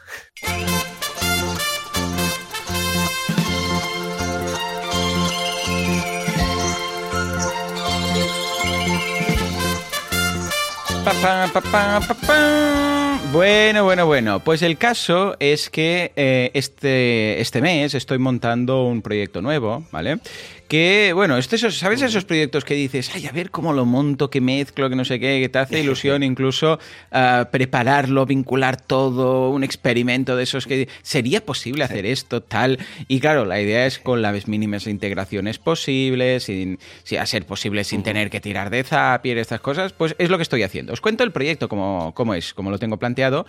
bueno, bueno, bueno. Pues el caso es que eh, este, este mes estoy montando un proyecto nuevo, ¿vale? Que, bueno, esto, ¿sabes esos proyectos que dices, ay, a ver cómo lo monto, que mezclo, que no sé qué, que te hace ilusión incluso uh, prepararlo, vincular todo, un experimento de esos que sería posible hacer esto, tal. Y claro, la idea es con las mínimas integraciones posibles, sin, si a ser posible sin tener que tirar de Zapier, estas cosas, pues es lo que estoy haciendo. Os cuento el proyecto como, como es, como lo tengo planteado,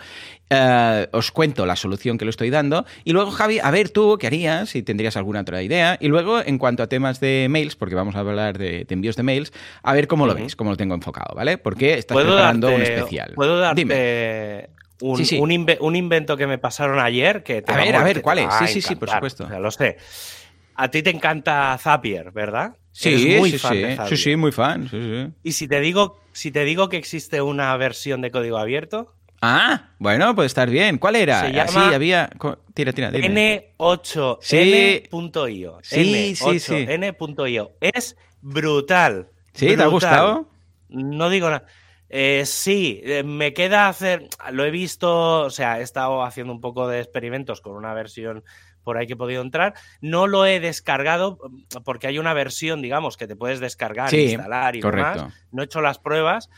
uh, os cuento la solución que lo estoy dando y luego, Javi, a ver tú qué harías, si tendrías alguna otra idea. Y luego, en cuanto a temas de mails, porque vamos a hablar de, envíos de mails, a ver cómo lo veis, cómo lo tengo enfocado, ¿vale? Porque estás preparando un especial. ¿Puedo darte Un, Un, invento que me pasaron ayer? Que a ver, a ver, ¿cuál es? Sí, sí, sí, por supuesto. lo sé. A ti te encanta Zapier, ¿verdad? Sí, muy sí, fan sí. sí, sí, muy fan. Y si te digo, si te digo que existe una versión de código abierto. Ah, bueno, puede estar bien. ¿Cuál era? Se llama sí, había. Tira, tira, N8N.io. Sí, sí, sí. N.io. Es brutal. ¿Sí? ¿Te ha gustado? No digo nada. Eh, sí, eh, me queda hacer. Lo he visto, o sea, he estado haciendo un poco de experimentos con una versión por ahí que he podido entrar. No lo he descargado porque hay una versión, digamos, que te puedes descargar, instalar y demás. No he hecho las pruebas,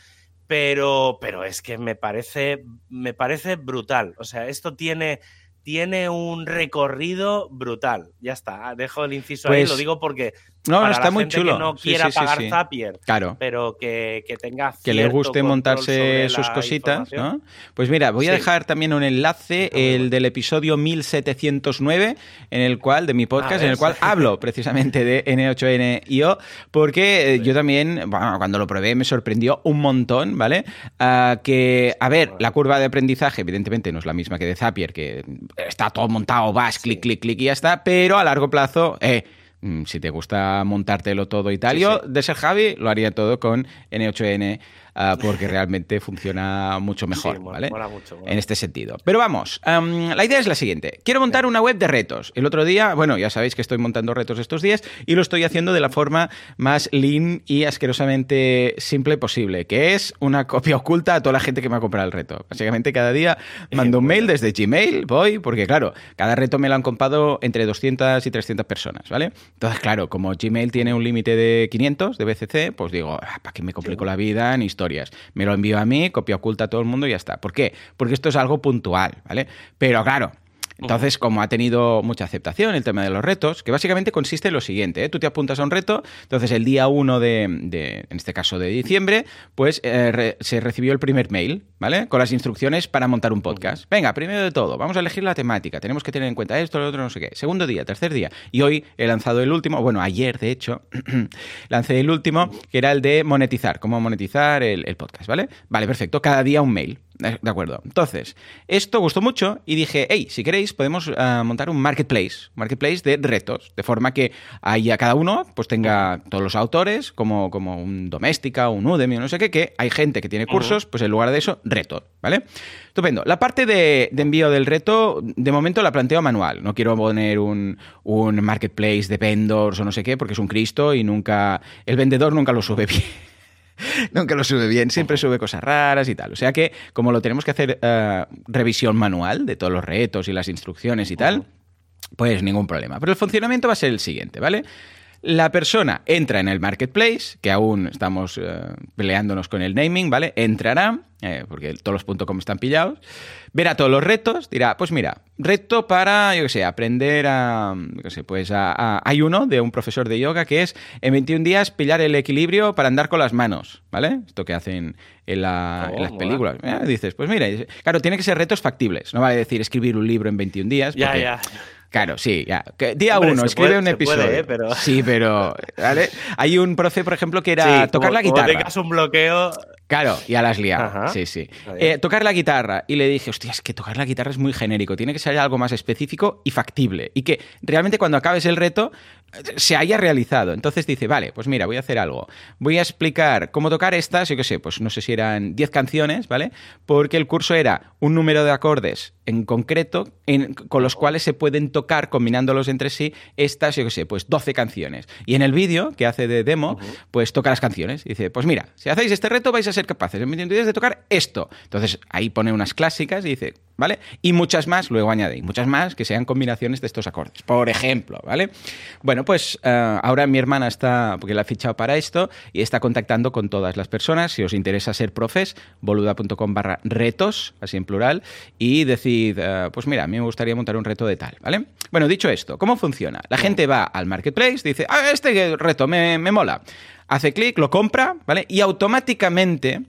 pero, pero es que me parece, me parece brutal. O sea, esto tiene tiene un recorrido brutal. Ya está, dejo el inciso ahí, lo pues digo porque no, no está muy chulo. Que no quiera pagar Zapier, claro. pero que, que tenga que le guste montarse sus cositas, ¿no? Pues mira, voy a dejar también un enlace, el del episodio 1709, en el cual de mi podcast, en el cual hablo precisamente de N8N porque eh, yo también, bueno, cuando lo probé me sorprendió un montón, ¿vale? Ah, que, a ver, la curva de aprendizaje, evidentemente, no es la misma que de Zapier, que está todo montado, vas, clic, clic, clic y ya está, pero a largo plazo, eh, si te gusta montártelo todo y tal, yo de ser Javi lo haría todo con N8N Ah, porque realmente funciona mucho mejor, ¿vale? En este sentido. Pero vamos, la idea es la siguiente. Quiero montar una web de retos. El otro día, bueno, ya sabéis que estoy montando retos estos días y lo estoy haciendo de la forma más lean y asquerosamente simple posible, que es una copia oculta a toda la gente que me ha comprado el reto. Básicamente cada día mando un mail desde Gmail, voy, porque claro, cada reto me lo han comprado entre 200 y 300 personas, ¿vale? Entonces, claro, como Gmail tiene un límite de 500 de BCC, pues digo, ah, ¿para qué me complico la vida en Me lo envío a mí, copia oculta a todo el mundo y ya está. ¿Por qué? Porque esto es algo puntual, ¿vale? Pero claro, entonces, como ha tenido mucha aceptación el tema de los retos, que básicamente consiste en lo siguiente, ¿eh? tú te apuntas a un reto, entonces el día 1 de, en este caso de diciembre, pues eh, se recibió el primer mail, ¿vale? Con las instrucciones para montar un podcast. Venga, primero de todo, vamos a elegir la temática, tenemos que tener en cuenta esto, lo otro, no sé qué. Segundo día, tercer día, y hoy he lanzado el último, bueno, ayer de hecho, lancé el último, que era el de monetizar, cómo monetizar el, el podcast, ¿vale? Vale, perfecto, cada día un mail. De acuerdo. Entonces, esto gustó mucho y dije, hey, si queréis podemos eh, montar un marketplace, marketplace de retos, de forma que ahí a cada uno pues tenga todos los autores, como, como un Doméstica, un Udemy, no sé qué, que hay gente que tiene cursos, pues en lugar de eso, retos, ¿vale? Estupendo. La parte de, envío del reto, de momento la planteo manual. No quiero poner un, un marketplace de vendors o no sé qué, porque es un Cristo y nunca, el vendedor nunca lo sube bien. Nunca lo sube bien, siempre sube cosas raras y tal. O sea que, como lo tenemos que hacer eh, revisión manual de todos los retos y las instrucciones y tal, pues ningún problema. Pero el funcionamiento va a ser el siguiente, ¿vale? La persona entra en el marketplace, que aún estamos eh, peleándonos con el naming, ¿vale? Entrará, eh, porque todos los .com están pillados, verá todos los retos, dirá, pues mira, reto para, yo qué sé, aprender a, yo qué sé, pues hay uno de un profesor de yoga que es en 21 días pillar el equilibrio para andar con las manos, ¿vale? Esto que hacen en, las oh, películas. dices, pues mira, claro, tiene que ser retos factibles, no vale decir escribir un libro en 21 días. Ya, ya. Claro, sí, ya. Día uno, escribe un episodio. ¿eh? pero... Sí, pero. ¿vale? Hay un profe, por ejemplo, que era tocar la guitarra. Como tengas un bloqueo. Claro, ya las liado. Sí, sí. Eh, tocar la guitarra. Y le dije, hostia, es que tocar la guitarra es muy genérico. Tiene que ser algo más específico y factible. Y que realmente cuando acabes el reto se haya realizado. Entonces dice, vale, pues mira, voy a hacer algo. Voy a explicar cómo tocar estas, yo qué sé, pues no sé si eran 10 canciones, ¿vale? Porque el curso era un número de acordes en concreto con los cuales se pueden tocar combinándolos entre sí estas, yo qué sé, pues 12 canciones. Y en el vídeo que hace de demo, pues toca las canciones. dice, pues mira, si hacéis este reto vais a ser capaces en 20 días de tocar esto. Entonces ahí pone unas clásicas y dice, ¿vale? Y muchas más, luego añadí, muchas más que sean combinaciones de estos acordes, por ejemplo, ¿vale? Bueno, pues eh, ahora mi hermana está, porque la ha fichado para esto, y está contactando con todas las personas. Si os interesa ser profes, boluda.com barra retos, así en plural, y decid, eh, pues mira, a mí me gustaría montar un reto de tal, ¿vale? Bueno, dicho esto, ¿cómo funciona? La gente va al marketplace, dice, ah, este reto me, me mola. Hace clic, lo compra, ¿vale? Y automáticamente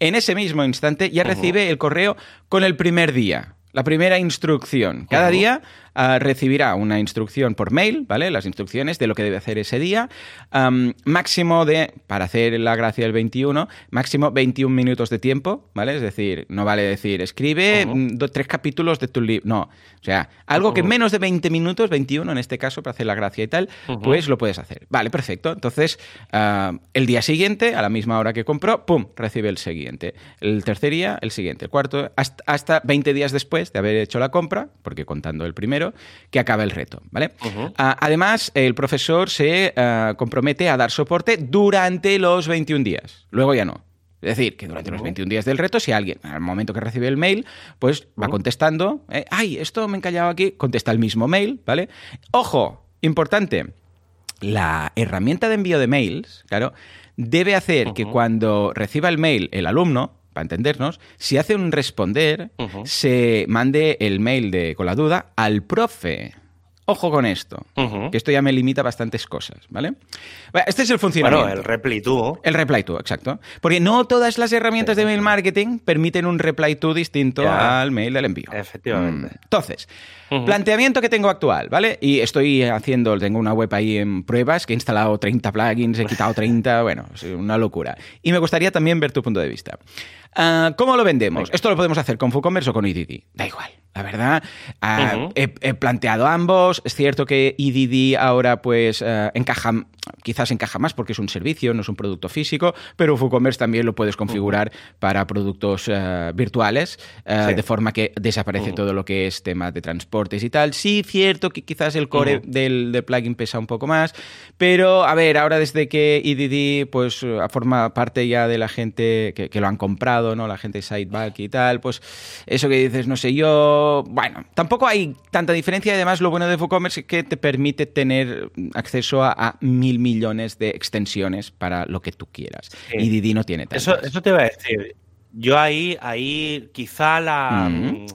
en ese mismo instante ya recibe el correo con el primer día. La primera instrucción. Cada día uh, recibirá una instrucción por mail, ¿vale? Las instrucciones de lo que debe hacer ese día. Um, máximo de, para hacer la gracia del 21, máximo 21 minutos de tiempo, ¿vale? Es decir, no vale decir, escribe dos, tres capítulos de tu libro. No. O sea, algo que menos de 20 minutos, 21 en este caso, para hacer la gracia y tal, pues lo puedes hacer. Vale, perfecto. Entonces, uh, el día siguiente, a la misma hora que compró, ¡pum! Recibe el siguiente. El tercer día, el siguiente. El cuarto, hasta, hasta 20 días después de haber hecho la compra, porque contando el primero, que acaba el reto, ¿vale? Uh -huh. uh, además, el profesor se uh, compromete a dar soporte durante los 21 días. Luego ya no. Es decir, que durante los 21 días del reto, si alguien, al momento que recibe el mail, pues va contestando, eh, ay, esto me he encallado aquí, contesta el mismo mail, ¿vale? Ojo, importante, la herramienta de envío de mails, claro, debe hacer que cuando reciba el mail el alumno, para entendernos, si hace un responder, uh -huh. se mande el mail de, con la duda al profe. Ojo con esto, uh -huh. que esto ya me limita bastantes cosas, ¿vale? Este es el funcionamiento. Bueno, el reply to. El reply to, exacto. Porque no todas las herramientas de mail marketing permiten un reply to distinto ya. al mail del envío. Efectivamente. Mm. Entonces, uh -huh. planteamiento que tengo actual, ¿vale? Y estoy haciendo, tengo una web ahí en pruebas, que he instalado 30 plugins, he quitado 30, bueno, es una locura. Y me gustaría también ver tu punto de vista. Uh, ¿Cómo lo vendemos? Venga. Esto lo podemos hacer con WooCommerce o con EDD. Da igual. La verdad, uh, uh -huh. he, he, planteado ambos. Es cierto que EDD ahora pues uh, encaja, quizás encaja más porque es un servicio, no es un producto físico, pero WooCommerce también lo puedes configurar para productos uh, virtuales, sí. de forma que desaparece todo lo que es tema de transportes y tal. Sí, cierto que quizás el core del, del, plugin pesa un poco más, pero a ver, ahora desde que EDD pues forma parte ya de la gente que, que lo han comprado, ¿no? La gente Sideback y tal, pues eso que dices, no sé yo bueno, tampoco hay tanta diferencia y además lo bueno de WooCommerce es que te permite tener acceso a, a mil millones de extensiones para lo que tú quieras. Sí. Y Didi no tiene tantas. Eso, eso te iba a decir. Yo ahí, ahí quizá la... Mm.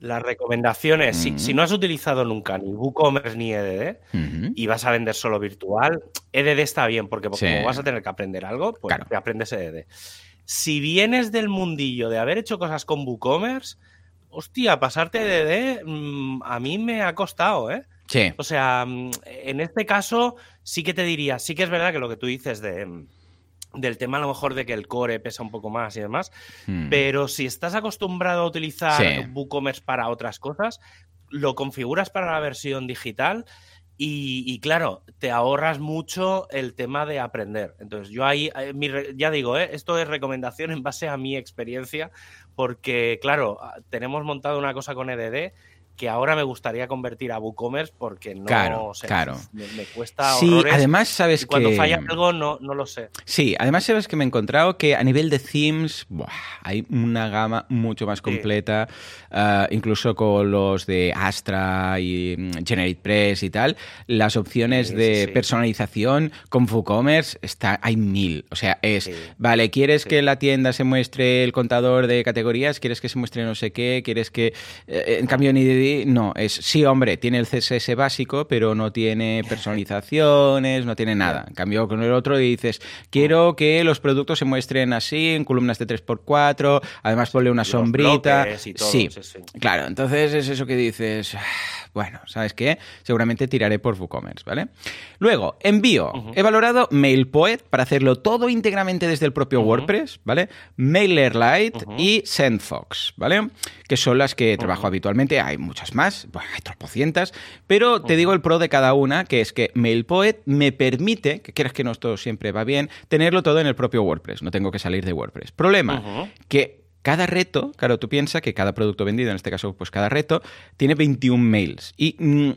Las recomendaciones, mm si, si, no has utilizado nunca ni WooCommerce ni EDD mm y vas a vender solo virtual, EDD está bien porque sí. como vas a tener que aprender algo, pues claro. te aprendes EDD. Si vienes del mundillo de haber hecho cosas con WooCommerce, hostia, pasarte de DD mmm, a mí me ha costado, ¿eh? Sí. O sea, mm, en este caso sí que te diría, sí que es verdad que lo que tú dices de mm, del tema a lo mejor de que el core pesa un poco más y demás, hmm. pero si estás acostumbrado a utilizar sí. WooCommerce para otras cosas, lo configuras para la versión digital y, y, claro, te ahorras mucho el tema de aprender. Entonces, yo ahí, eh, mi, ya digo, ¿eh? esto es recomendación en base a mi experiencia, porque, claro, tenemos montado una cosa con EDD que ahora me gustaría convertir a WooCommerce porque no claro, claro. Me, me, cuesta Sí, horrores. además sabes y cuando que... falla algo no, no lo sé. Sí, además sabes que me he encontrado que a nivel de themes buah, hay una gama mucho más completa, sí. uh, incluso con los de Astra y mm, GeneratePress y tal, las opciones sí, de personalización con WooCommerce está, hay mil. O sea, es, vale, ¿quieres que la tienda se muestre el contador de categorías? ¿Quieres que se muestre no sé qué? ¿Quieres que, eh, en cambio, ni de no, es sí, hombre, tiene el CSS básico, pero no tiene personalizaciones, no tiene nada. En cambio, con el otro dices, quiero que los productos se muestren así, en columnas de 3x4, además ponle una sombrita. Todo, sí, sí, sí, claro, entonces es eso que dices, bueno, ¿sabes qué? Seguramente tiraré por WooCommerce, ¿vale? Luego, envío. Uh -huh. He valorado MailPoet para hacerlo todo íntegramente desde el propio uh -huh. WordPress, ¿vale? MailerLite uh -huh. y SendFox, ¿vale? Que son las que trabajo habitualmente. Hay muchas más, bueno, hay tropocientas, pero te digo el pro de cada una, que es que MailPoet me permite, que quieras que no esto siempre va bien, tenerlo todo en el propio WordPress. No tengo que salir de WordPress. Problema, que cada reto, claro, tú piensas que cada producto vendido, en este caso, pues cada reto, tiene 21 mails. Y mmm,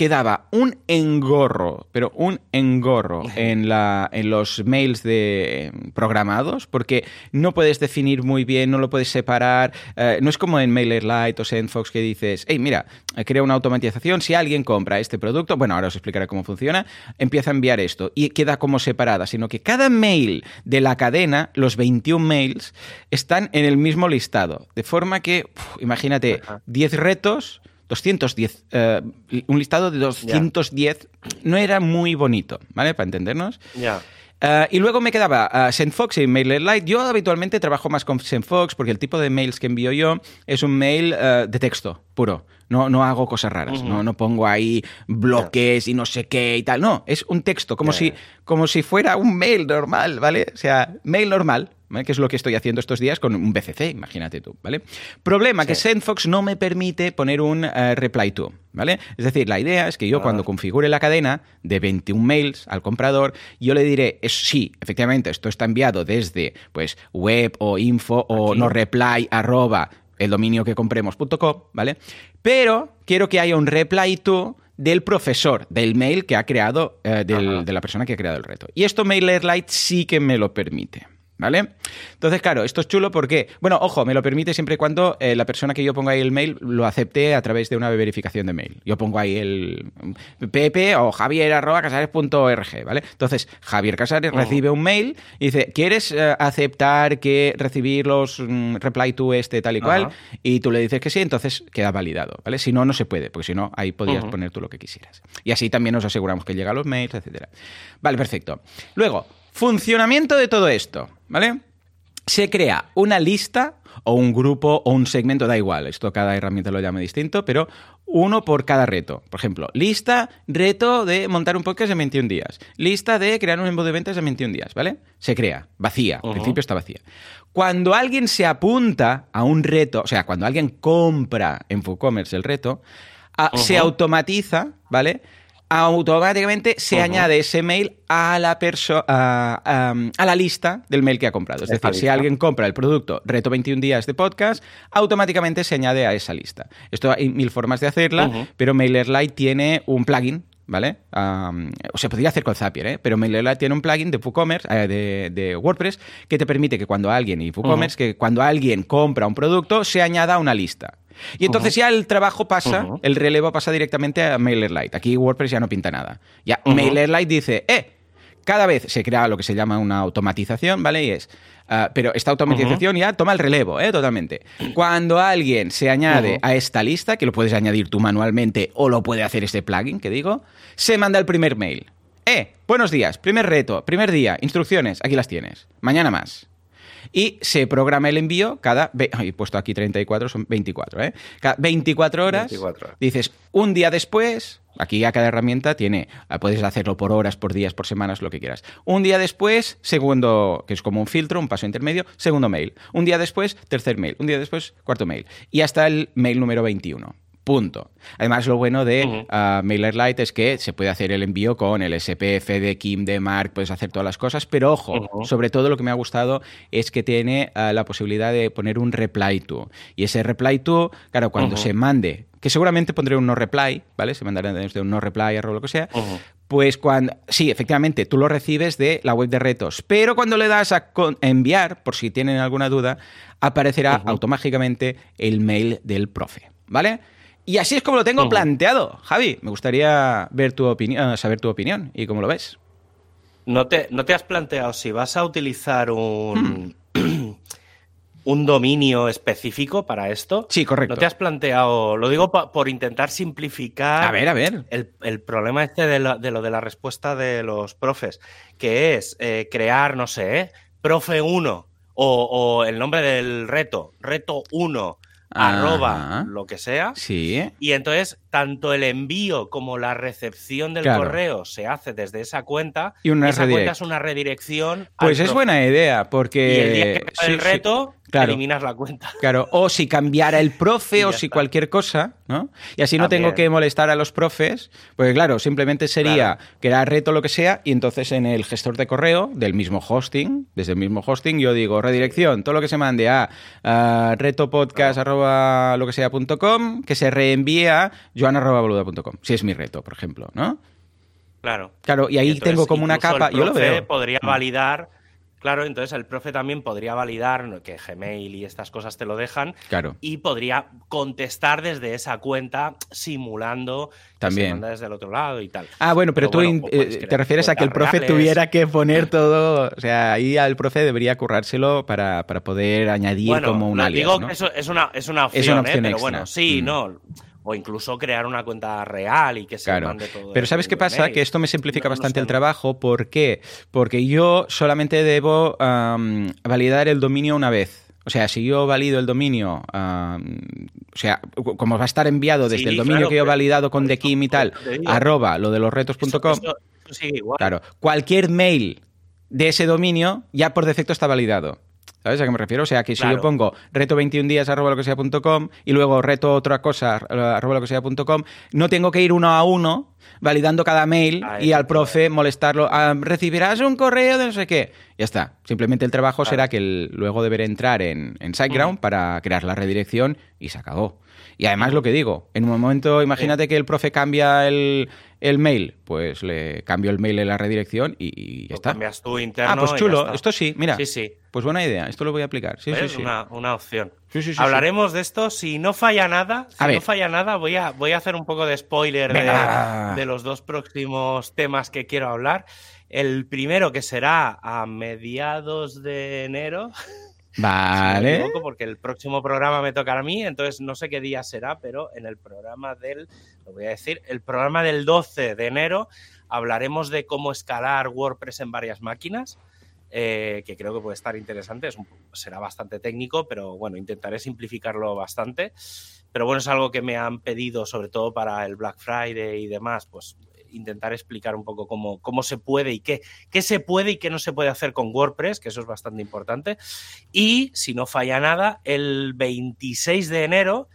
quedaba un engorro, pero un engorro en, la, en los mails de programados, porque no puedes definir muy bien, no lo puedes separar. Eh, no es como en MailerLite o SendFox que dices, hey, mira, crea una automatización, si alguien compra este producto, bueno, ahora os explicaré cómo funciona, empieza a enviar esto y queda como separada, sino que cada mail de la cadena, los 21 mails, están en el mismo listado. De forma que, imagínate, 10 retos 210, eh, un listado de 210 no era muy bonito, ¿vale? Para entendernos. Ya. Eh, y luego me quedaba uh, SendFox y MailerLite. Yo habitualmente trabajo más con SendFox porque el tipo de mails que envío yo es un mail de texto puro. No, no hago cosas raras, no, no pongo ahí bloques y no sé qué y tal. No, es un texto, como, si, como si fuera un mail normal, ¿vale? O sea, mail normal, que es lo que estoy haciendo estos días con un BCC, imagínate tú, ¿vale? Problema, que SendFox no me permite poner un eh, reply to, ¿vale? Es decir, la idea es que yo cuando configure la cadena de 21 mails al comprador, yo le diré, sí, efectivamente, esto está enviado desde pues web o info o no reply arroba el dominio que compremos.com, ¿vale? Pero quiero que haya un reply to del profesor, del mail que ha creado, eh, de la persona que ha creado el reto. Y esto MailerLite sí que me lo permite. ¿Vale? Entonces, claro, esto es chulo porque, bueno, ojo, me lo permite siempre y cuando eh, la persona que yo ponga ahí el mail lo acepte a través de una verificación de mail. Yo pongo ahí el pp o javier.casares.org, ¿vale? Entonces, Javier Casares recibe un mail y dice, ¿quieres eh, aceptar que recibir los mm, reply to este tal y cual? Y tú le dices que sí, entonces queda validado, ¿vale? Si no, no se puede, porque si no, ahí podrías poner tú lo que quisieras. Y así también nos aseguramos que llega los mails, etcétera. Vale, perfecto. Luego, Funcionamiento de todo esto, ¿vale? Se crea una lista o un grupo o un segmento, da igual, esto cada herramienta lo llama distinto, pero uno por cada reto. Por ejemplo, lista, reto de montar un podcast en 21 días. Lista de crear un embudo de ventas en 21 días, ¿vale? Se crea, vacía, al principio está vacía. Cuando alguien se apunta a un reto, o sea, cuando alguien compra en WooCommerce el reto, se automatiza, ¿vale? Automáticamente se añade ese mail a la, a, a, la lista del mail que ha comprado. Es decir, si alguien compra el producto Reto 21 días de podcast, automáticamente se añade a esa lista. Esto hay mil formas de hacerla, pero MailerLite tiene un plugin ¿vale? o se podría hacer con Zapier, ¿eh? pero MailerLite tiene un plugin de WooCommerce, eh, de, WordPress, que te permite que cuando alguien, y WooCommerce, que cuando alguien compra un producto, se añada a una lista. Y entonces ya el trabajo pasa, el relevo pasa directamente a MailerLite. Aquí WordPress ya no pinta nada. Ya MailerLite dice, eh, cada vez se crea lo que se llama una automatización, ¿vale? Y es, ah, pero esta automatización ya toma el relevo, ¿eh? Totalmente. Cuando alguien se añade a esta lista, que lo puedes añadir tú manualmente o lo puede hacer este plugin que digo, se manda el primer mail. Eh, buenos días, primer reto, primer día, instrucciones, aquí las tienes. Mañana más y se programa el envío cada. He puesto aquí 34, son 24, ¿eh? Cada 24 horas. Dices, un día después. Aquí a cada herramienta tiene, ah, puedes hacerlo por horas, por días, por semanas, lo que quieras. Un día después, segundo, que es como un filtro, un paso intermedio, segundo mail. Un día después, tercer mail. Un día después, cuarto mail. Y hasta el mail número 21. Punto. Además, lo bueno de ah, MailerLite es que se puede hacer el envío con el SPF de Kim, de Mark, puedes hacer todas las cosas, pero ojo, sobre todo lo que me ha gustado es que tiene ah, la posibilidad de poner un reply to. Y ese reply to, claro, cuando se mande, que seguramente pondré un no reply, ¿vale? Se mandará desde un no reply o lo que sea. Pues cuando, sí, efectivamente, tú lo recibes de la web de retos, pero cuando le das a enviar, por si tienen alguna duda, aparecerá automáticamente el mail del profe, ¿vale? Y así es como lo tengo planteado. Javi, me gustaría ver tu opinión, saber tu opinión y cómo lo ves. ¿No te, no te has planteado si vas a utilizar un, hmm. un dominio específico para esto? Sí, correcto. ¿No te has planteado, lo digo por intentar simplificar a ver, a ver. El, problema este de lo, de la respuesta de los profes, que es eh, crear, no sé, ¿eh? profe 1 o, o, el nombre del reto, reto 1 arroba lo que sea. Sí. Y entonces, tanto el envío como la recepción del correo se hace desde esa cuenta. Y una esa cuenta es una redirección. Pues es buena idea, porque. Y el día que el reto, Claro. eliminas la cuenta. Claro, o si cambiara el profe o si está. cualquier cosa, ¿no? Y así no tengo que molestar a los profes, porque claro, simplemente sería que era reto lo que sea, y entonces en el gestor de correo del mismo hosting, desde el mismo hosting, yo digo redirección, todo lo que se mande a, a retopodcast arroba lo que sea punto com, que se reenvíe a joan arroba boluda punto com, si es mi reto, por ejemplo, ¿no? Claro. Claro, y ahí entonces, tengo como una capa, el yo lo veo. podría Mm. validar, claro, entonces el profe también podría validar que Gmail y estas cosas te lo dejan Claro. y podría contestar desde esa cuenta simulando que También. se manda desde el otro lado y tal. Ah, bueno, pero, Pero tú bueno, eh, te refieres a que el profe reales. tuviera que poner todo, o sea, ahí al profe debería currárselo para, para poder añadir Bueno, como un no, alias, digo ¿no? que eso es una, es una opción, Es una ¿eh? opción pero extra. bueno, sí, Mm. no. O incluso crear una cuenta real y que se Claro. mande todo. Pero ¿sabes qué pasa? Mail. Que esto me simplifica No- bastante el trabajo. ¿Por qué? Porque yo solamente debo validar el dominio una vez. O sea, si yo valido el dominio, o sea, como va a estar enviado desde Sí, el dominio claro, que yo he validado con por The eso- Kim y tal, arroba lo de los retos.com, claro, cualquier mail de ese dominio ya por defecto está validado. ¿Sabes a qué me refiero? O sea, que si Claro. yo pongo reto 21 días arroba lo que y luego reto otra cosa arroba lo que no tengo que ir uno a uno validando cada mail Ah, y al profe molestarlo. Ah, recibirás un correo de no sé qué. Ya está. Simplemente el trabajo Claro. será que el- luego deberé entrar en, en SiteGround para crear la redirección y se acabó. Y además lo que digo, en un momento, imagínate que el profe cambia el, el mail, pues le cambio el mail en la redirección y, y ya está. cambias tú interno Ah, pues chulo. Esto sí, mira. Sí, sí. Pues buena idea, esto lo voy a aplicar. Sí, sí, ¿Ves? sí. Una, una opción. Sí, sí, sí, Hablaremos de esto. Si no falla nada, si A ver. no falla nada, voy a, voy a hacer un poco de spoiler de los dos próximos temas que quiero hablar. El primero que será a mediados de enero. Vale. porque el próximo programa me tocará a mí, entonces no sé qué día será, pero en el programa del, lo voy a decir, el programa del 12 de enero hablaremos de cómo escalar WordPress en varias máquinas, eh, que creo que puede estar interesante, es un- será bastante técnico, pero bueno, intentaré simplificarlo bastante. Pero bueno, es algo que me han pedido, sobre todo para el Black Friday y demás, pues intentar explicar un poco cómo, cómo se puede y qué, qué se puede y qué no se puede hacer con WordPress, que eso es bastante importante. Y si no falla nada, el 26 de enero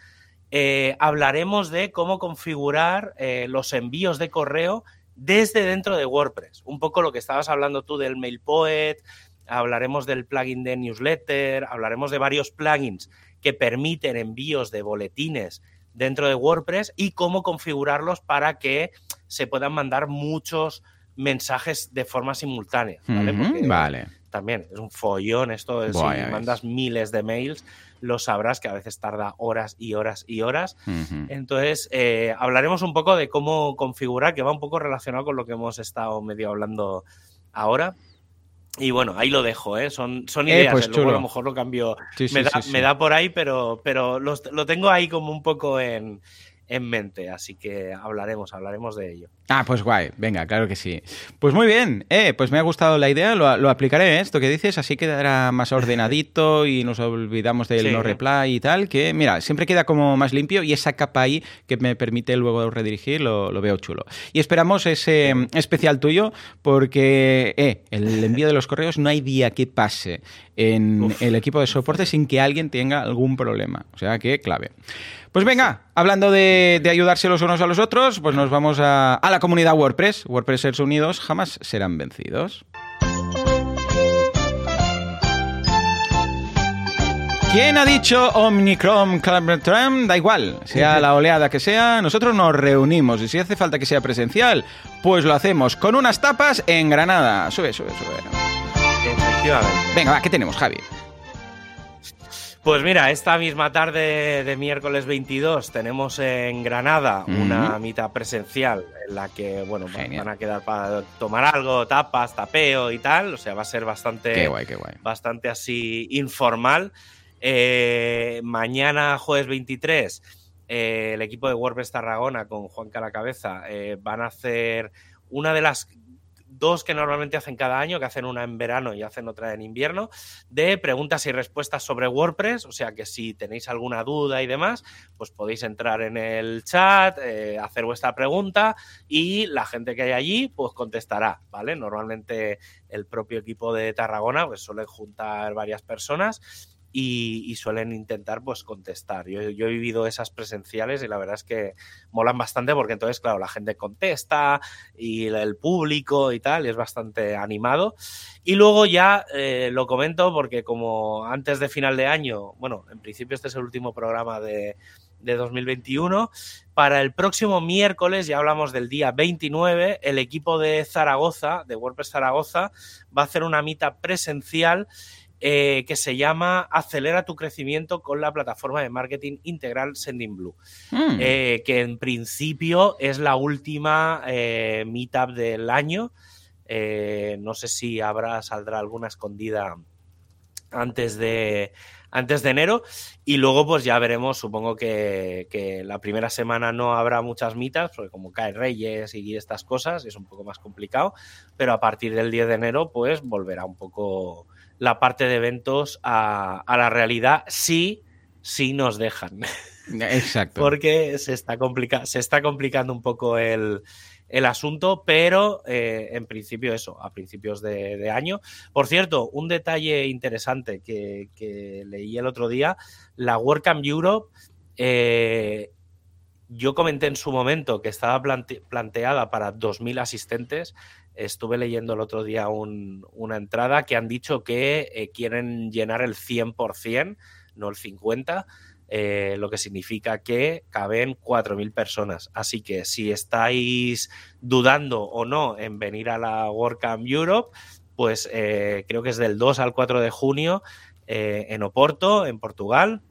eh, hablaremos de cómo configurar eh, los envíos de correo desde dentro de WordPress. Un poco lo que estabas hablando tú del MailPoet, hablaremos del plugin de newsletter, hablaremos de varios plugins que permiten envíos de boletines dentro de WordPress y cómo configurarlos para que se puedan mandar muchos mensajes de forma simultánea. ¿vale? Porque Vale. también es un follón esto de Buah, si ves. mandas miles de mails lo sabrás que a veces tarda horas y horas y horas entonces eh, hablaremos un poco de cómo configurar que va un poco relacionado con lo que hemos estado medio hablando ahora y bueno ahí lo dejo ¿eh? son, son Eh, ideas pues eh, luego a lo mejor lo cambio Sí, sí, me, da, sí, sí. me da por ahí pero, pero los- lo tengo ahí como un poco en, en mente así que hablaremos hablaremos de ello Ah, pues guay, venga, claro que sí. Pues muy bien, eh, pues me ha gustado la idea, lo, lo aplicaré, ¿eh? esto que dices, así quedará más ordenadito y nos olvidamos del Sí. no reply y tal, que mira, siempre queda como más limpio y esa capa ahí que me permite luego redirigir lo, lo veo chulo. Y esperamos ese mm, especial tuyo porque, eh, el envío de los correos no hay día que pase en Uf. el equipo de soporte sin que alguien tenga algún problema, o sea que clave. Pues venga, hablando de, de ayudarse los unos a los otros, pues nos vamos a, a la comunidad WordPress. WordPressers unidos jamás serán vencidos. ¿Quién ha dicho Omnicrom Tram? Da igual, sea la oleada que sea, nosotros nos reunimos y si hace falta que sea presencial, pues lo hacemos con unas tapas en Granada. Sube, sube, sube. efectivamente Venga, va, ¿qué tenemos, Javi? Pues mira, esta misma tarde de miércoles 22 tenemos en Granada una mitad presencial en la que, bueno, Genial. van a quedar para tomar algo, tapas, tapeo y tal. O sea, va a ser bastante, Qué guay, qué guay. bastante así informal. Eh, mañana, jueves 23, eh, el equipo de WordPress Tarragona con Juan a la cabeza eh, van a hacer una de las dos que normalmente hacen cada año, que hacen una en verano y hacen otra en invierno, de preguntas y respuestas sobre WordPress. O sea que si tenéis alguna duda y demás, pues podéis entrar en el chat, eh, hacer vuestra pregunta y la gente que hay allí, pues contestará, ¿vale? Normalmente el propio equipo de Tarragona, pues suele juntar varias personas y, suelen intentar pues contestar. Yo, yo, he vivido esas presenciales y la verdad es que molan bastante porque entonces, claro, la gente contesta y el público y tal, y es bastante animado. Y luego ya eh, lo comento porque como antes de final de año, bueno, en principio este es el último programa de, de 2021. Para el próximo miércoles, ya hablamos del día 29, el equipo de Zaragoza, de WordPress Zaragoza, va a hacer una mitad presencial eh, que se llama Acelera tu crecimiento con la plataforma de marketing integral Sendinblue, mm. eh, que en principio es la última eh, meetup del año. no sé si habrá, saldrá alguna escondida antes de, antes de enero y luego pues ya veremos, supongo que, que, la primera semana no habrá muchas mitas porque como cae Reyes y estas cosas es un poco más complicado, pero a partir del 10 de enero pues volverá un poco la parte de eventos a, la realidad si, si nos dejan. Exacto. Porque se está, complica se está complicando un poco el, asunto, pero eh, en principio eso, a principios de, año. Por cierto, un detalle interesante que, leí el otro día, la WordCamp Europe, eh, yo comenté en su momento que estaba planteada para 2.000 asistentes estuve leyendo el otro día una entrada que han dicho que eh, quieren llenar el 100%, no el 50%, eh, lo que significa que caben 4.000 personas. Así que si estáis dudando o no en venir a la WordCamp Europe, pues eh, creo que es del 2 al 4 de junio en Oporto, en Portugal.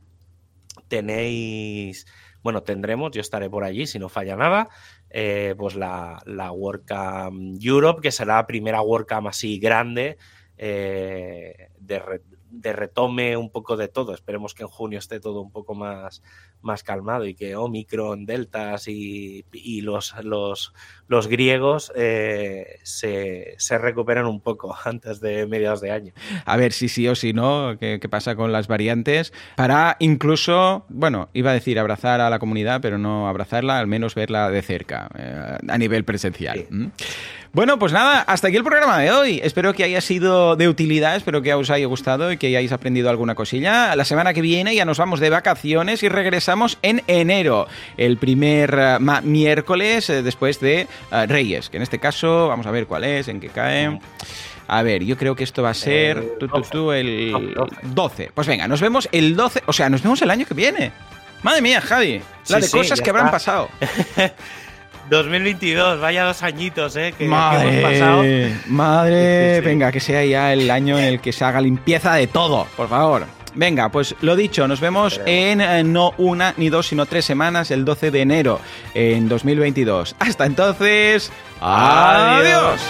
Tenéis, bueno, tendremos, yo estaré por allí si no falla nada. Eh, pues la, la WordCamp Europe, que será la primera WordCamp así grande eh, de, de retome un poco de todo. Esperemos que en junio esté todo un poco más, más calmado y que Omicron, Deltas y, los, los, los, griegos eh, se, se, recuperen un poco antes de mediados de año. A ver si sí o si no, qué, pasa con las variantes, para incluso, bueno, iba a decir abrazar a la comunidad, pero no abrazarla, al menos verla de cerca, eh, a nivel presencial. Bueno, pues nada, hasta aquí el programa de hoy. Espero que haya sido de utilidad, espero que os haya gustado y que hayáis aprendido alguna cosilla. La semana que viene ya nos vamos de vacaciones y regresamos en enero, el primer eh, miércoles eh, después de eh, Reyes, que en este caso vamos a ver cuál es, en qué cae. A ver, yo creo que esto va a ser el 12. Pues venga, nos vemos el 12, o sea, nos vemos el año que viene. Madre mía, Javi, la de cosas que habrán pasado. 2022, vaya dos añitos, ¿eh? Que, madre, hemos pasado. Madre, venga, que sea ya el año en el que se haga limpieza de todo, por favor. Venga, pues lo dicho, nos vemos en eh, no una ni dos, sino tres semanas, el 12 de enero en 2022. Hasta entonces, adiós.